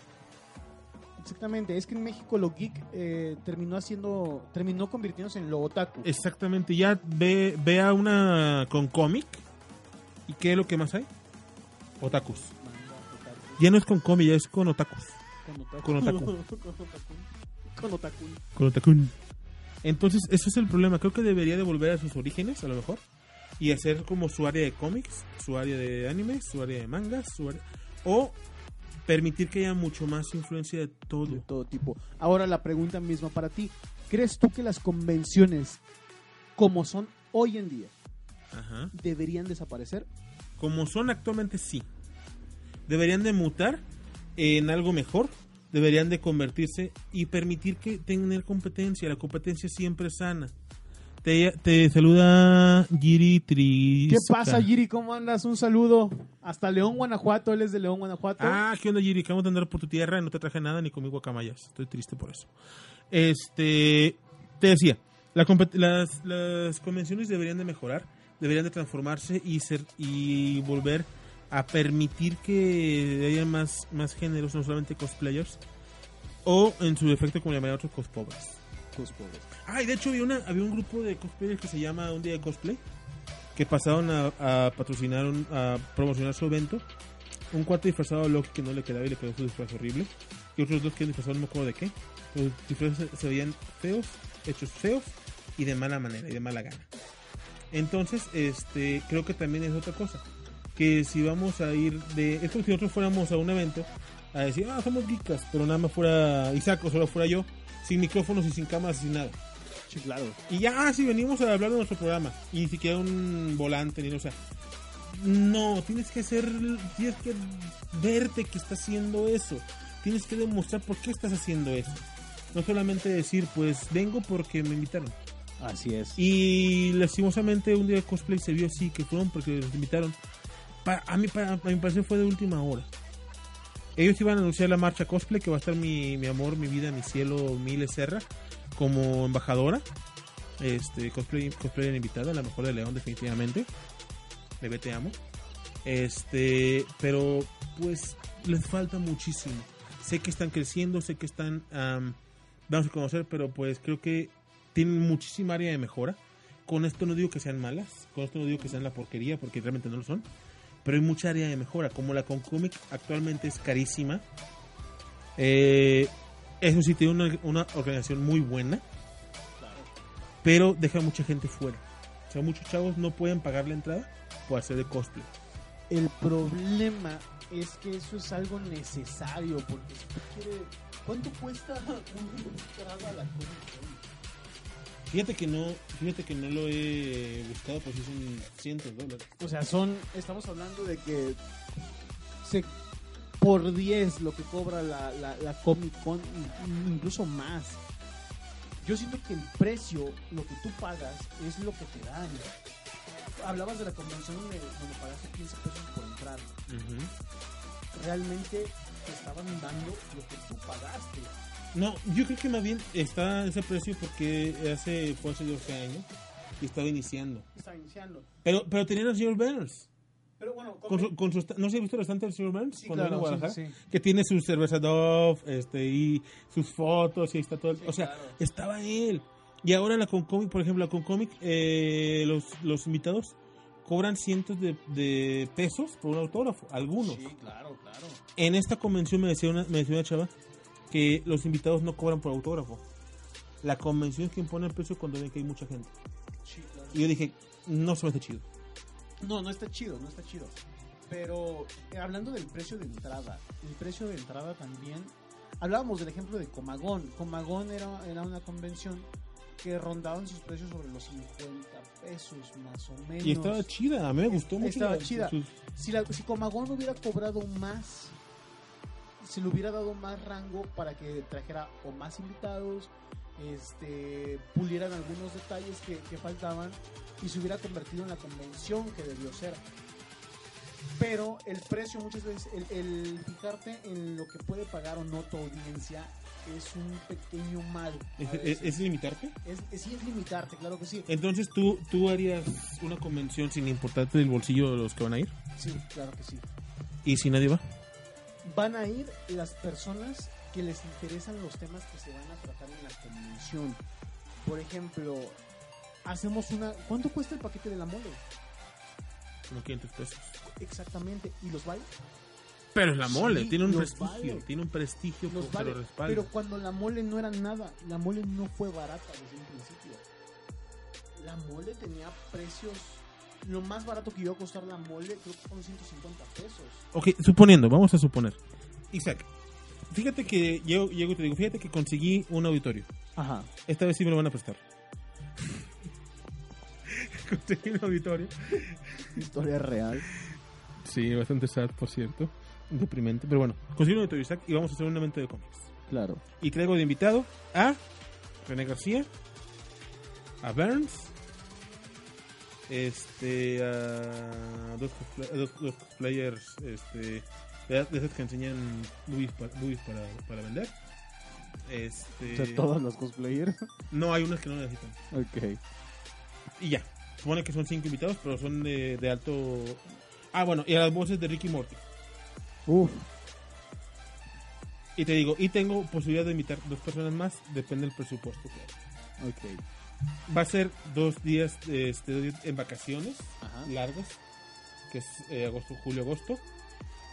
Exactamente, es que en México lo geek eh, terminó haciendo, terminó convirtiéndose en lo otaku. Exactamente, ya ve, ve a una con cómic. ¿Y qué es lo que más hay? Otakus. Ya no es con cómic, ya es con otakus. Con otaku. Con otaku. Con otaku. Con otakun. Entonces, ese es el problema. Creo que debería de volver a sus orígenes, a lo mejor. Y hacer como su área de cómics, su área de anime, su área de mangas, su área... O permitir que haya mucho más influencia de todo. de todo tipo. Ahora la pregunta misma para ti. ¿Crees tú que las convenciones como son hoy en día Ajá. deberían desaparecer? Como son actualmente, sí. Deberían de mutar en algo mejor. Deberían de convertirse y permitir que tengan competencia. La competencia siempre es sana. Te, te saluda Giri Tri. ¿Qué pasa, Giri? ¿Cómo andas? Un saludo. Hasta León, Guanajuato. Él es de León, Guanajuato. Ah, ¿qué onda, Giri? Acabamos de andar por tu tierra y no te traje nada ni conmigo guacamayas. Estoy triste por eso. Este, te decía, la las, las convenciones deberían de mejorar, deberían de transformarse y ser y volver a permitir que haya más, más géneros, no solamente cosplayers, o en su defecto, como llamarían otros, cospobres. Pobres. Ah, y de hecho había, una, había un grupo de cosplayers que se llama Un Día de Cosplay, que pasaron a, a patrocinar, a promocionar su evento, un cuarto disfrazado de Loki que no le quedaba y le quedó su disfraz horrible. Y otros dos que disfrazados no me acuerdo de qué. Los disfraces se, se veían feos, hechos feos y de mala manera y de mala gana. Entonces, este, creo que también es otra cosa. Que si vamos a ir de. Es como si nosotros fuéramos a un evento a decir, ah, somos geekas, pero nada más fuera Isaac o solo fuera yo, sin micrófonos y sin cámaras y sin nada. Sí, claro. Y ya, ah, si venimos a hablar de nuestro programa, y ni siquiera un volante, ni o sea. No, tienes que hacer, tienes que verte que estás haciendo eso. Tienes que demostrar por qué estás haciendo eso. No solamente decir, pues vengo porque me invitaron. Así es. Y lastimosamente un día de cosplay se vio así, que fueron porque los invitaron. A, mí, para, a mi parecer fue de última hora. Ellos iban a anunciar la marcha cosplay, que va a estar mi, mi amor, mi vida, mi cielo, Mile Serra, como embajadora. Este, cosplay, cosplayer invitada, la mejor de León, definitivamente. Bebé, te amo. Este, pero pues les falta muchísimo. Sé que están creciendo, sé que están am, dando a conocer, pero pues creo que tienen muchísima área de mejora. Con esto no digo que sean malas, con esto no digo que sean la porquería, porque realmente no lo son. Pero hay mucha área de mejora, como la Concomic actualmente es carísima. Eh, eso sí, tiene una, una organización muy buena, pero deja mucha gente fuera. O sea, muchos chavos no pueden pagar la entrada por hacer de cosplay. El problema es que eso es algo necesario, porque si tú quieres... ¿Cuánto cuesta una entrada a la Comic Con? Fíjate que no, fíjate que no lo he buscado, pues sí son cientos de dólares. O sea, son, estamos hablando de que se, por 10 lo que cobra la, la, la Comic Con, in- incluso más. Yo siento que el precio, lo que tú pagas, es lo que te dan. Hablabas de la convención donde, donde pagaste 15 pesos por entrar. Realmente te estaban dando lo que tú pagaste. No, yo creo que más bien está ese precio porque hace, fue hace 12 años y estaba iniciando. Estaba iniciando. Pero, pero tenían al señor Berners. Pero bueno, Con su, con su ¿No se ha visto el del señor Burns? Sí, cuando claro, Guadalajara? sí, sí. Que tiene su cerveza Dove este, y sus fotos y ahí está todo. el- o sea, claro. estaba él. Y ahora la Concomic, por ejemplo, la Concomic, eh, los, los invitados cobran cientos de, de pesos por un autógrafo, algunos. Sí, claro, claro. En esta convención me decía, una, me decía una chava que los invitados no cobran por autógrafo. La convención es quien pone el precio cuando ven que hay mucha gente. Sí, claro. Y yo dije, no se me hace chido. No, no está chido, no está chido. Pero eh, hablando del precio de entrada, el precio de entrada también. Hablábamos del ejemplo de Comagón. Comagón era, era una convención que rondaban sus precios sobre los 50 pesos más o menos. Y estaba chida, a mí me gustó mucho. Estaba la- chida. sus- Si, la, si Comagón hubiera cobrado más, se le hubiera dado más rango para que trajera o más invitados, este, pulieran algunos detalles que, que faltaban y se hubiera convertido en la convención que debió ser. Pero el precio muchas veces, el, el fijarte en lo que puede pagar o no tu audiencia es un pequeño mal. ¿Es, es- limitarte? Es- es- sí es limitarte, claro que sí. Entonces, ¿tú, ¿tú harías una convención sin importarte del bolsillo de los que van a ir? Sí, claro que sí. ¿Y si nadie va? Van a ir las personas que les interesan los temas que se van a tratar en la convención. Por ejemplo, hacemos una... ¿Cuánto cuesta el paquete de la mole? Como 500 pesos. Exactamente. ¿Y los vale? Pero es la mole, Sí, tiene un prestigio. vale. Tiene un prestigio Los que vale. lo respalda. Pero cuando la mole no era nada, la mole no fue barata desde un principio. La mole tenía precios... Lo más barato que iba a costar la mole creo que fueron 150 pesos. Ok, suponiendo, vamos a suponer. Isaac, fíjate que yo llego y te digo, fíjate que conseguí un auditorio. Ajá. Esta vez sí me lo van a prestar. conseguí un auditorio. Historia real. Sí, bastante sad, por cierto. Deprimente. Pero bueno, conseguí un auditorio, Isaac, y vamos a hacer un evento de cómics. Claro. Y traigo de invitado a René García, a Burns, este, a dos, dos, cosplayers, este, de, esos que enseñan movies, pa- movies para, para vender. Este, los cosplayers. no, hay unas que no necesitan. ok. Y ya, supone que son cinco invitados, pero son de, de alto... Ah, bueno, y a las voces de Ricky Morty. Uf. Y te digo, y tengo posibilidad de invitar dos personas más, depende del presupuesto. claro. Ok. Va a ser dos días este, en vacaciones Ajá. largas, que es eh, agosto, julio, agosto.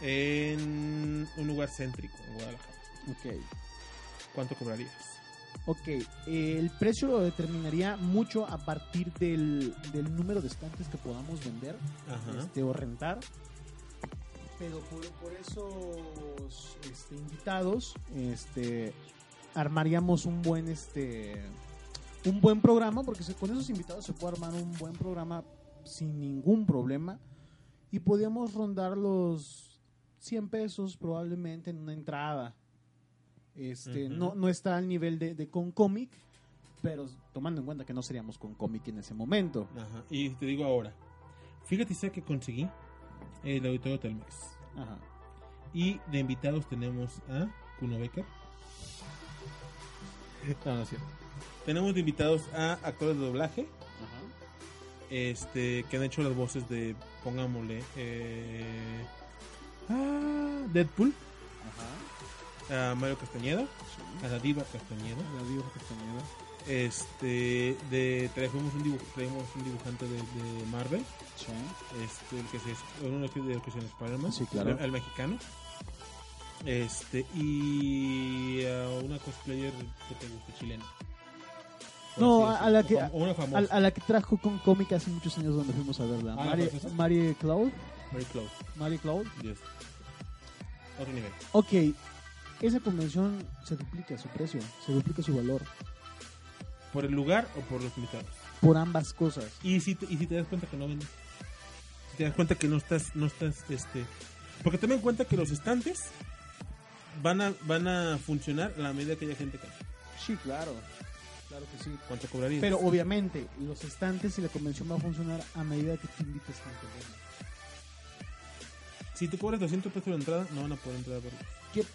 En un lugar céntrico, en Guadalajara. Ok. ¿Cuánto cobrarías? Ok, eh, el precio lo determinaría mucho a partir del, del número de estantes que podamos vender este, o rentar. Pero por, por esos este, invitados, este, armaríamos un buen, este, un buen programa, porque se- con esos invitados se puede armar un buen programa sin ningún problema y podíamos rondar los 100 pesos probablemente en una entrada. Este, no, no está al nivel de, de con cómic, pero tomando en cuenta que no seríamos con cómic en ese momento. Ajá. Y te digo ahora. Fíjate, sea que conseguí el auditorio Telmex. Ajá. Y de invitados tenemos a Kuno Becker. No, no es cierto. Tenemos invitados a actores de doblaje. Este, que han hecho las voces de, pongámosle, eh, ah, Deadpool, a Mario Castañeda, a la diva Castañeda. La digo Castañeda. Este, de, traemos un, dibuj- traemos un dibujante de, de Marvel, Sí. este, el que se, uno de los que se Spider-Man, Sí, claro. el, el mexicano. Este, y a una cosplayer que te gusta, chilena. No, a- a la que- A, a la que trajo con cómic hace muchos años donde fuimos a verla. Ah, Marie, ¿pues esa? Marie Cloud. very close. Marie Cloud. Yes. Otro nivel. Ok, esa convención se duplica su precio, se duplica su valor ¿Por el lugar o por los invitados? por ambas cosas. Y si te, y si te das cuenta que no vendes. Si te das cuenta que no estás, no estás, este... Porque ten en cuenta que los estantes van a, van a funcionar a la medida que haya gente que Sí, claro. Claro que sí. ¿Cuánto cobrarías? Pero obviamente, los estantes y la convención va a funcionar a medida que te invites gente. buena. si te cobras 200 pesos la entrada, no van a poder entrar a verlos. ¿Qué?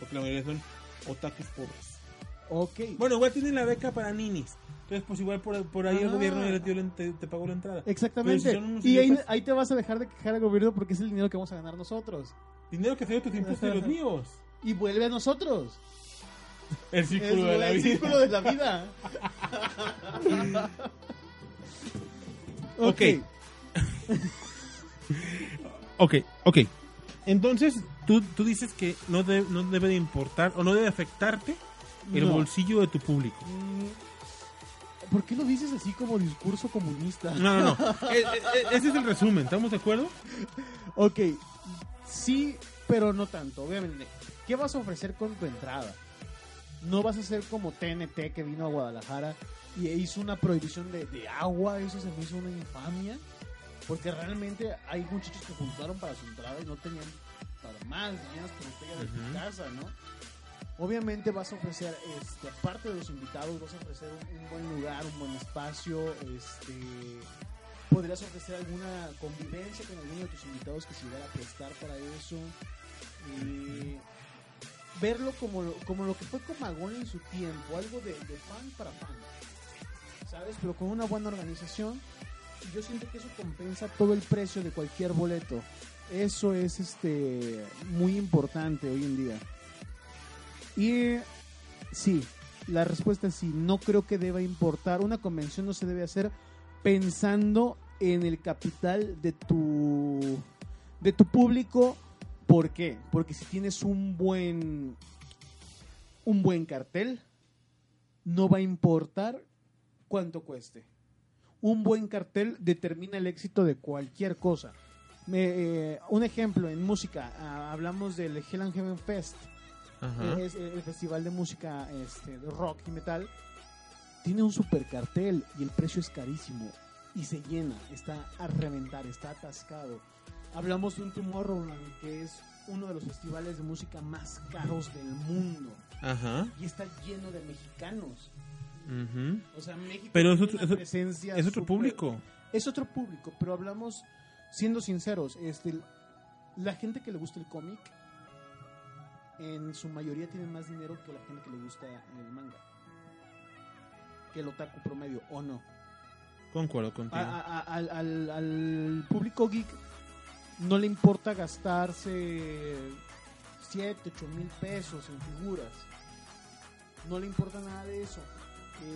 Porque la mayoría son otakus pobres. Ok. Bueno, igual tienen la beca para ninis. Entonces, pues igual por, por ahí el Ah. gobierno ya la te, te pagó la entrada. Exactamente. Si Y ahí, te vas a dejar de quejar al gobierno porque es el dinero que vamos a ganar nosotros. Dinero que dio tus impuestos y los míos. Y vuelve a nosotros. El círculo de la el vida. círculo de la vida. Ok. Ok, ok. Entonces, tú, tú dices que no, de- no debe de importar o no debe afectarte el No. bolsillo de tu público. Mm, ¿Por qué lo dices así como discurso comunista? No, no, no. E- e- ese es el resumen, ¿estamos de acuerdo? Ok, sí, pero no tanto, obviamente. ¿Qué vas a ofrecer con tu entrada? No vas a ser como TNT que vino a Guadalajara y hizo una prohibición de, de agua, eso se me hizo una infamia. Porque realmente hay muchachos que juntaron para su entrada y no tenían para más, tenían las botellas de tu casa, ¿no? Obviamente vas a ofrecer, este, aparte de los invitados, vas a ofrecer un, un buen lugar, un buen espacio, este, podrías ofrecer alguna convivencia con alguno de tus invitados que se llegara a prestar para eso. Eh, verlo como lo, como lo que fue Comagón en su tiempo, algo de, de fan para fan, ¿sabes? Pero con una buena organización. Yo siento que eso compensa todo el precio de cualquier boleto. Eso es este muy importante hoy en día. Y sí, la respuesta es sí. No creo que deba importar. Una convención no se debe hacer pensando en el capital de tu de tu público. ¿Por qué? Porque si tienes un buen un buen cartel, no va a importar cuánto cueste. Un buen cartel determina el éxito de cualquier cosa. Eh, un ejemplo en música, ah, hablamos del Hell and Heaven Fest, Ajá. es el festival de música este, de rock y metal. Tiene un super cartel y el precio es carísimo y se llena, está a reventar, está atascado. Hablamos de un Tomorrowland que es uno de los festivales de música más caros del mundo Ajá. y está lleno de mexicanos. ujú. O sea, México Pero es otro- una es otro- presencia Es otro súper- público. Es otro público, pero hablamos siendo sinceros, este la gente que le gusta el cómic en su mayoría tiene más dinero que la gente que le gusta el manga. Que el otaku promedio, ¿o no? Concuerdo contigo. A- a- a- al, al- al público geek no le importa gastarse 7, 8 mil pesos en figuras. No le importa nada de eso.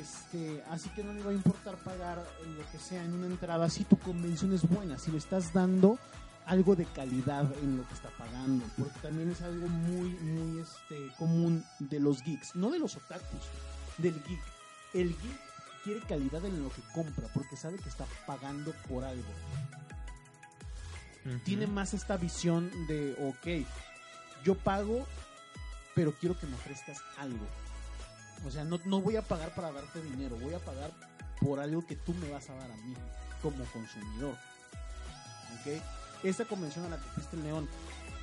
Este, así que no le va a importar pagar lo que sea en una entrada si tu convención es buena, si le estás dando algo de calidad en lo que está pagando, porque también es algo muy, muy este, común de los geeks, no de los otakus, del geek. El geek quiere calidad en lo que compra, porque sabe que está pagando por algo. Tiene más esta visión de, ok, yo pago, pero quiero que me ofrezcas algo. O sea, no, no voy a pagar para darte dinero, voy a pagar por algo que tú me vas a dar a mí como consumidor. ¿Ok? Esta convención a la que fuiste el León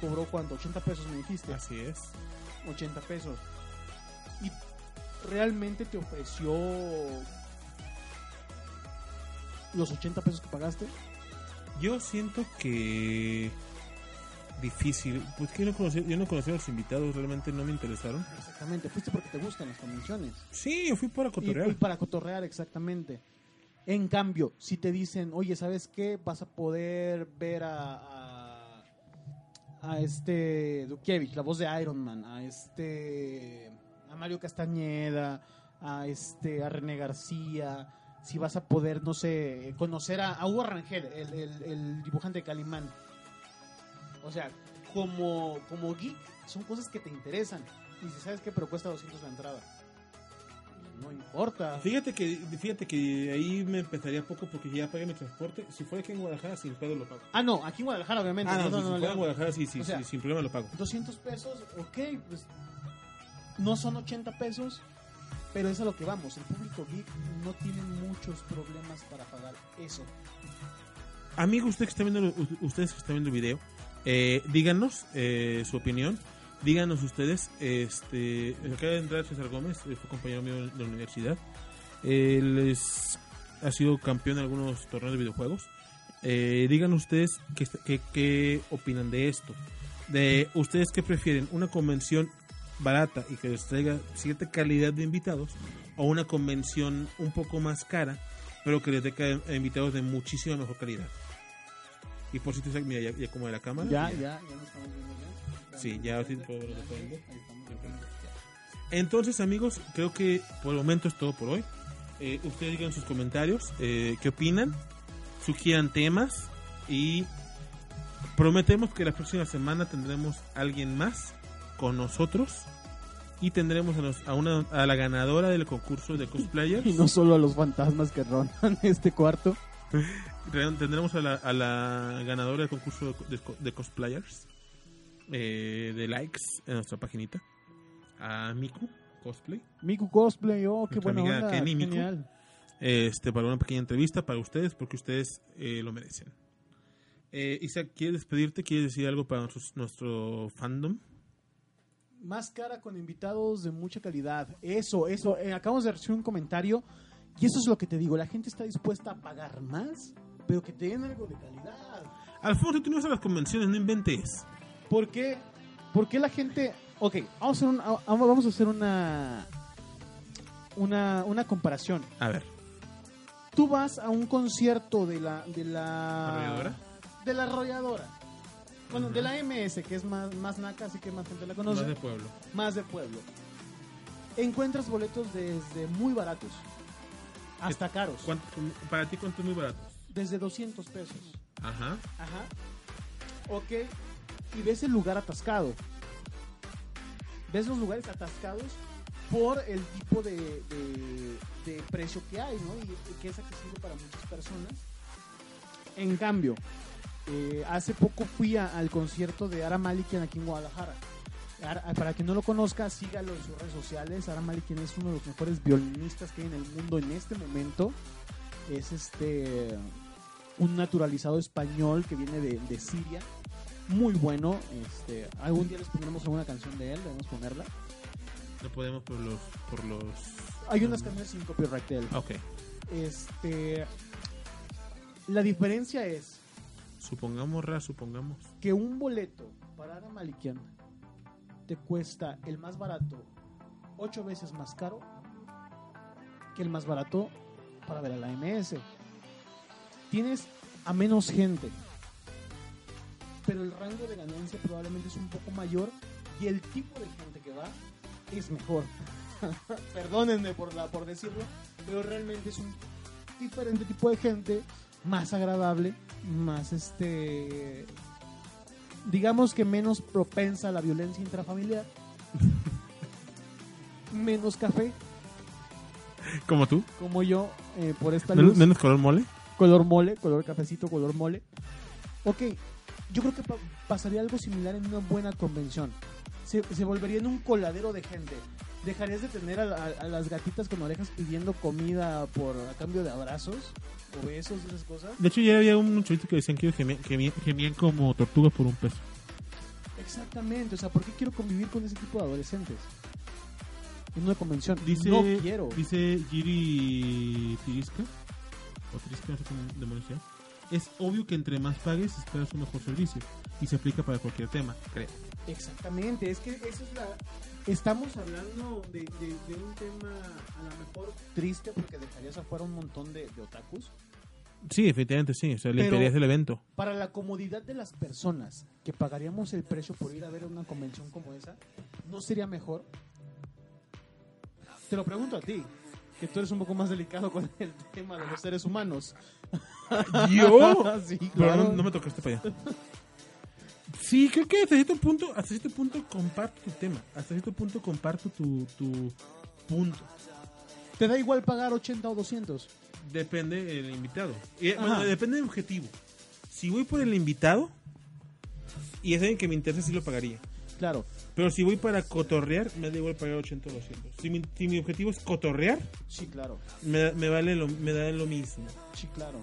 cobró cuánto? 80 pesos me dijiste. Así es. 80 pesos. Y realmente te ofreció los 80 pesos que pagaste. Yo siento que difícil, pues que yo no conocí, yo no conocí a los invitados, realmente no me interesaron. Exactamente, fuiste porque te gustan las convenciones. Sí, yo fui para cotorrear. y para cotorrear, exactamente. En cambio, si te dicen, oye, ¿sabes qué? Vas a poder ver a, a, a este Dukievich, la voz de Iron Man, a este a Mario Castañeda, a este a René García, si vas a poder, no sé, conocer a, a Hugo Rangel, el, el- el dibujante de Calimán. O sea, como, como geek, son cosas que te interesan. Y si sabes qué, pero cuesta 200 la entrada. No importa. Fíjate que, fíjate que ahí me empezaría poco porque ya pagué mi transporte. Si fuera aquí en Guadalajara, sin pedo lo pago. Ah, no, aquí en Guadalajara, obviamente. Ah, no, no, si no, fuera en no, Guadalajara, sí, sí, O sea, sí, sin problema lo pago. 200 pesos, ok, pues no son 80 pesos, pero es a lo que vamos. El público geek no tiene muchos problemas para pagar eso. Amigo, usted que está viendo, ustedes que están viendo el video, eh, díganos eh, su opinión. Díganos ustedes, este, acaba de entrar César Gómez, fue compañero mío de la universidad. Él es- ha sido campeón en algunos torneos de videojuegos. Eh, díganos ustedes qué, qué, qué opinan de esto. De ustedes qué prefieren, una convención barata y que les traiga cierta calidad de invitados o una convención un poco más cara pero que les traiga invitados de muchísima mejor calidad. Y por si sabes, mira, ya, ya como de la cámara. Ya, ya, ya nos estamos viendo ya. Sí, ya sí puedo. Entonces, amigos, creo que por el momento es todo por hoy. Eh, ustedes digan sus comentarios, eh, qué opinan, sugieran temas y prometemos que la próxima semana tendremos alguien más con nosotros y tendremos a, a una, a la ganadora del concurso de cosplayers. Y no solo a los fantasmas que rondan este cuarto. Re- Tendremos a la, a la ganadora del concurso de, de- de cosplayers eh, de likes en nuestra paginita. A Miku Cosplay. Miku Cosplay, oh, qué buena amiga onda. Kenny Miku. Genial. Este, para una pequeña entrevista para ustedes, porque ustedes eh, lo merecen. Eh, Isaac, ¿quieres despedirte? ¿Quieres decir algo para nuestro fandom? Más cara con invitados de mucha calidad. Eso, eso. eh, acabamos de recibir un comentario. Y eso es lo que te digo. La gente está dispuesta a pagar más, pero que te den algo de calidad. Alfonso, tú no vas a las convenciones, no inventes. ¿Por qué? ¿Por qué la gente.? Ok, vamos a hacer, un- a- vamos a hacer una, una. Una comparación. A ver, Tú vas a un concierto de la. De la ¿Arrolladora? De la arrolladora. Bueno, de la MS, que es más, más naca, así que más gente la conoce. más de pueblo. más de pueblo. Encuentras boletos desde muy baratos hasta caros. ¿Cuánto- para ti, ¿cuánto es muy barato? Desde 200 pesos. Ajá. Ajá. Ok. Y ves el lugar atascado. Ves los lugares atascados por el tipo de, de- de precio que hay, ¿no? Y, y que es accesible para muchas personas. En cambio, eh, hace poco fui a- al concierto de Ara Malikian aquí en Guadalajara. Ara- para quien no lo conozca, sígalo en sus redes sociales. Ara Malikian es uno de los mejores violinistas que hay en el mundo en este momento. Es este un naturalizado español que viene de, de Siria. Muy bueno. Este, algún día les pondremos alguna canción de él, debemos ponerla. No podemos por los... Por los... Hay unas canciones sin copyright de él. Ok. Este, la diferencia es Supongamos, Ra, supongamos. que un boleto para Ara Malikian te cuesta el más barato ocho veces más caro que el más barato para ver a la MS. Tienes a menos gente, pero el rango de ganancia probablemente es un poco mayor y el tipo de gente que va es mejor. Perdónenme por, la, por decirlo, pero realmente es un diferente tipo de gente, más agradable, más este digamos que menos propensa a la violencia intrafamiliar. menos café, Como tú. como yo, eh, por esta Menos, luz. menos color mole. color mole, color cafecito, color mole. Ok, yo creo que pa- pasaría algo similar en una buena convención. Se, se volvería en un coladero de gente. ¿Dejarías de tener a, la- a las gatitas con orejas pidiendo comida por a cambio de abrazos o besos y esas cosas? De hecho, ya había un chavito que decían que gemían, gemían- gemían como tortugas por un peso. Exactamente, o sea, ¿por qué quiero convivir con ese tipo de adolescentes? En una convención. Dice, no quiero. Dice Giri Tirisca, o Tirisca, no sé cómo demonios Es obvio que entre más pagues, esperas un mejor servicio. Y se aplica para cualquier tema, creo. Exactamente, es que esa es la... Estamos hablando de, de- de un tema a lo mejor triste porque dejarías afuera un montón de, de otakus. Sí, efectivamente, sí. O sea, Pero- limpiarías el evento. Para la comodidad de las personas que pagaríamos el precio por ir a ver una convención como esa, ¿no sería mejor? Te lo pregunto a ti, que tú eres un poco más delicado con el tema de los seres humanos. ¿Yo? sí, Pero claro. no, no me tocaste para allá. Sí, creo que hasta cierto punto, hasta cierto punto comparto tu tema. Hasta cierto punto comparto tu, tu punto. ¿Te da igual pagar 80 o 200? Depende del invitado. Ajá. bueno, depende del objetivo. Si voy por el invitado y es alguien que me interesa, sí lo pagaría. Claro, Pero si voy para cotorrear, me da igual pagar 80 o 200. Si mi, si mi objetivo es cotorrear, sí, claro, me, me vale lo, me da lo mismo. sí, claro.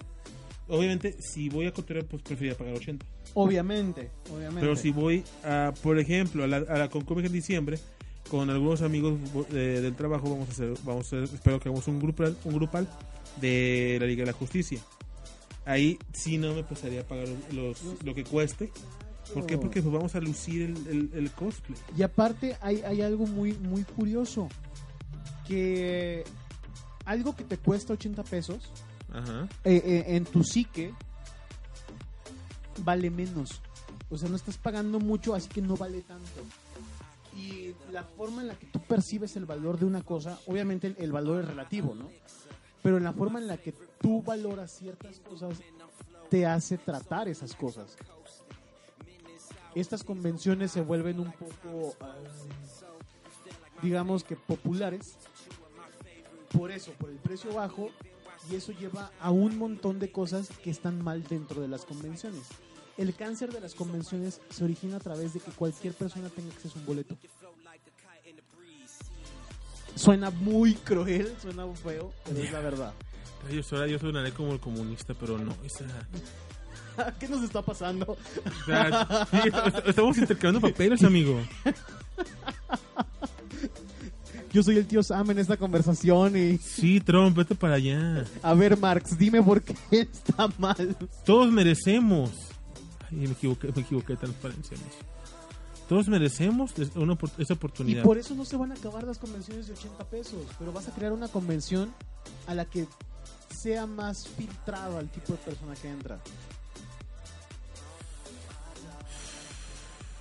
Obviamente, si voy a cotorrear, pues preferiría pagar 80. Obviamente, obviamente. Pero si voy, a, por ejemplo, a la, a la Concomic en diciembre, con algunos amigos eh, del trabajo, vamos a hacer, vamos a hacer, espero que hagamos un grupal, un grupal de la Liga de la Justicia. Ahí sí no me pasaría a pagar los, lo que cueste. ¿Por qué? Porque pues vamos a lucir el, el, el cosplay. Y aparte hay, hay algo muy, muy curioso, que algo que te cuesta 80 pesos, Ajá. eh, eh, en tu psique vale menos. O sea, no estás pagando mucho, así que no vale tanto. Y la forma en la que tú percibes el valor de una cosa, obviamente el, valor es relativo, ¿no? Pero en la forma en la que tú valoras ciertas cosas, te hace tratar esas cosas. Estas convenciones se vuelven un poco, ah, digamos que populares, por eso, por el precio bajo, y eso lleva a un montón de cosas que están mal dentro de las convenciones. El cáncer de las convenciones se origina a través de que cualquier persona tenga acceso a un boleto. Suena muy cruel, suena feo, pero es la verdad. Ahora yo sonaré como el comunista, pero no. Esa, ¿Qué nos está pasando? estamos intercambiando papeles, amigo. Yo soy el tío Sam en esta conversación y... Sí, Trump, vete para allá. A ver, Marx, dime por qué está mal. Todos merecemos. Ay, me equivoqué, me equivoqué de transparencia. Todos merecemos una, esa Y oportunidad. por eso no se van a acabar las convenciones de 80 pesos, pero vas a crear una convención a la que sea más filtrado al tipo de persona que entra.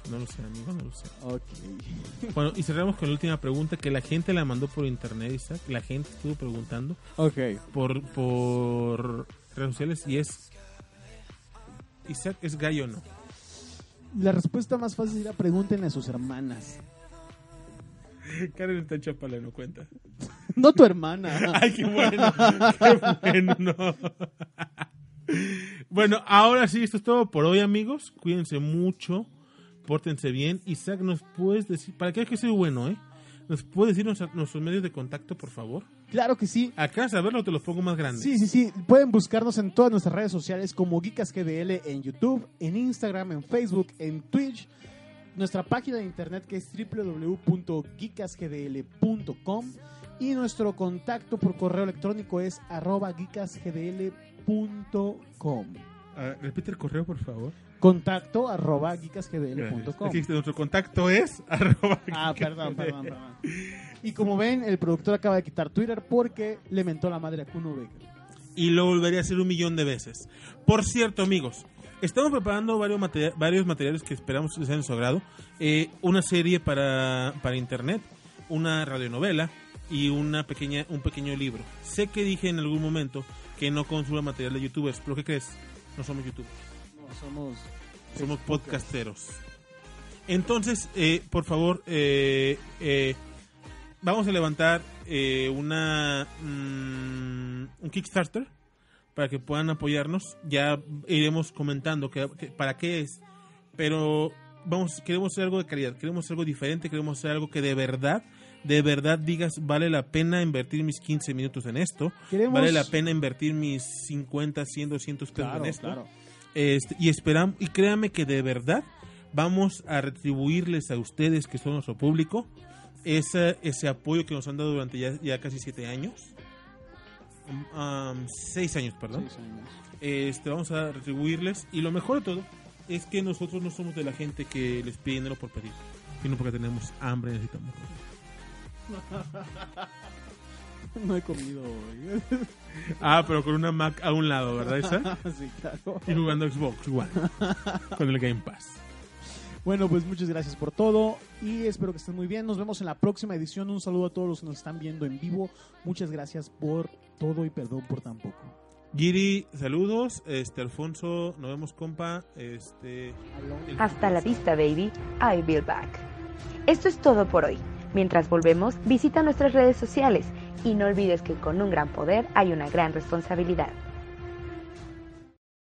No lo sé, amigo, no lo sé. Ok. Bueno, y cerramos con la última pregunta que la gente la mandó por internet, Isaac. La gente estuvo preguntando Ok. por, por redes sociales y es... Isaac, ¿es gallo o no? La respuesta más fácil era pregúntenle a sus hermanas. Karen está Chapala, no cuenta. No tu hermana. Ay, qué bueno. Qué bueno, no. Bueno, ahora sí, esto es todo por hoy, amigos. Cuídense mucho. Pórtense bien. Isaac, ¿nos puedes decir? Para que que soy bueno, ¿eh? ¿Nos puedes decir nuestros medios de contacto, por favor? Claro que sí. Acá, saberlo, te los pongo más grandes. Sí, sí, sí. Pueden buscarnos en todas nuestras redes sociales como GeekasGDL en YouTube, en Instagram, en Facebook, en Twitch. Nuestra página de internet que es www.geekasgdl.com y nuestro contacto por correo electrónico es arroba geekasgdl.com. Ah, repite el correo, por favor. Contacto arroba geekasgdl.com. Aquí nuestro contacto es arroba Ah, perdón, perdón, perdón. Y como ven, el productor acaba de quitar Twitter porque le mentó la madre a Kuno Becker. y lo volveré a hacer un millón de veces. Por cierto, amigos, estamos preparando varios, varios materiales que esperamos que sean de su agrado. Eh, una serie para, para internet, una radionovela y una pequeña, un pequeño libro. Sé que dije en algún momento que no consumo material de youtubers, pero ¿qué crees? No somos youtubers. Somos somos podcasteros. Entonces, eh, por favor, eh, eh, vamos a levantar eh, una mm, un Kickstarter para que puedan apoyarnos. Ya iremos comentando que, que- para qué es, pero vamos, queremos hacer algo de calidad, queremos hacer algo diferente, queremos hacer algo que de verdad, de verdad digas vale la pena invertir mis 15 minutos en esto, Queremos- vale la pena invertir mis 50, 100, 200 pesos Claro, en esto. claro. Este, y esperamos y créanme que de verdad vamos a retribuirles a ustedes que son nuestro público ese, ese apoyo que nos han dado durante ya, ya casi siete años Um, seis años perdón Seis años. este vamos a retribuirles y lo mejor de todo es que nosotros no somos de la gente que les pide dinero por pedir sino porque tenemos hambre y necesitamos. No he comido hoy. ah pero con una Mac a un lado verdad esa sí, claro. y jugando Xbox One con el Game Pass Bueno, pues muchas gracias por todo y espero que estén muy bien. Nos vemos en la próxima edición. Un saludo a todos los que nos están viendo en vivo. Muchas gracias por todo y perdón por tan poco. Giri, saludos. Este, Alfonso, nos vemos, compa. Este. el- Hasta la vista, baby. I be back. Esto es todo por hoy. Mientras volvemos, visita nuestras redes sociales y no olvides que con un gran poder hay una gran responsabilidad.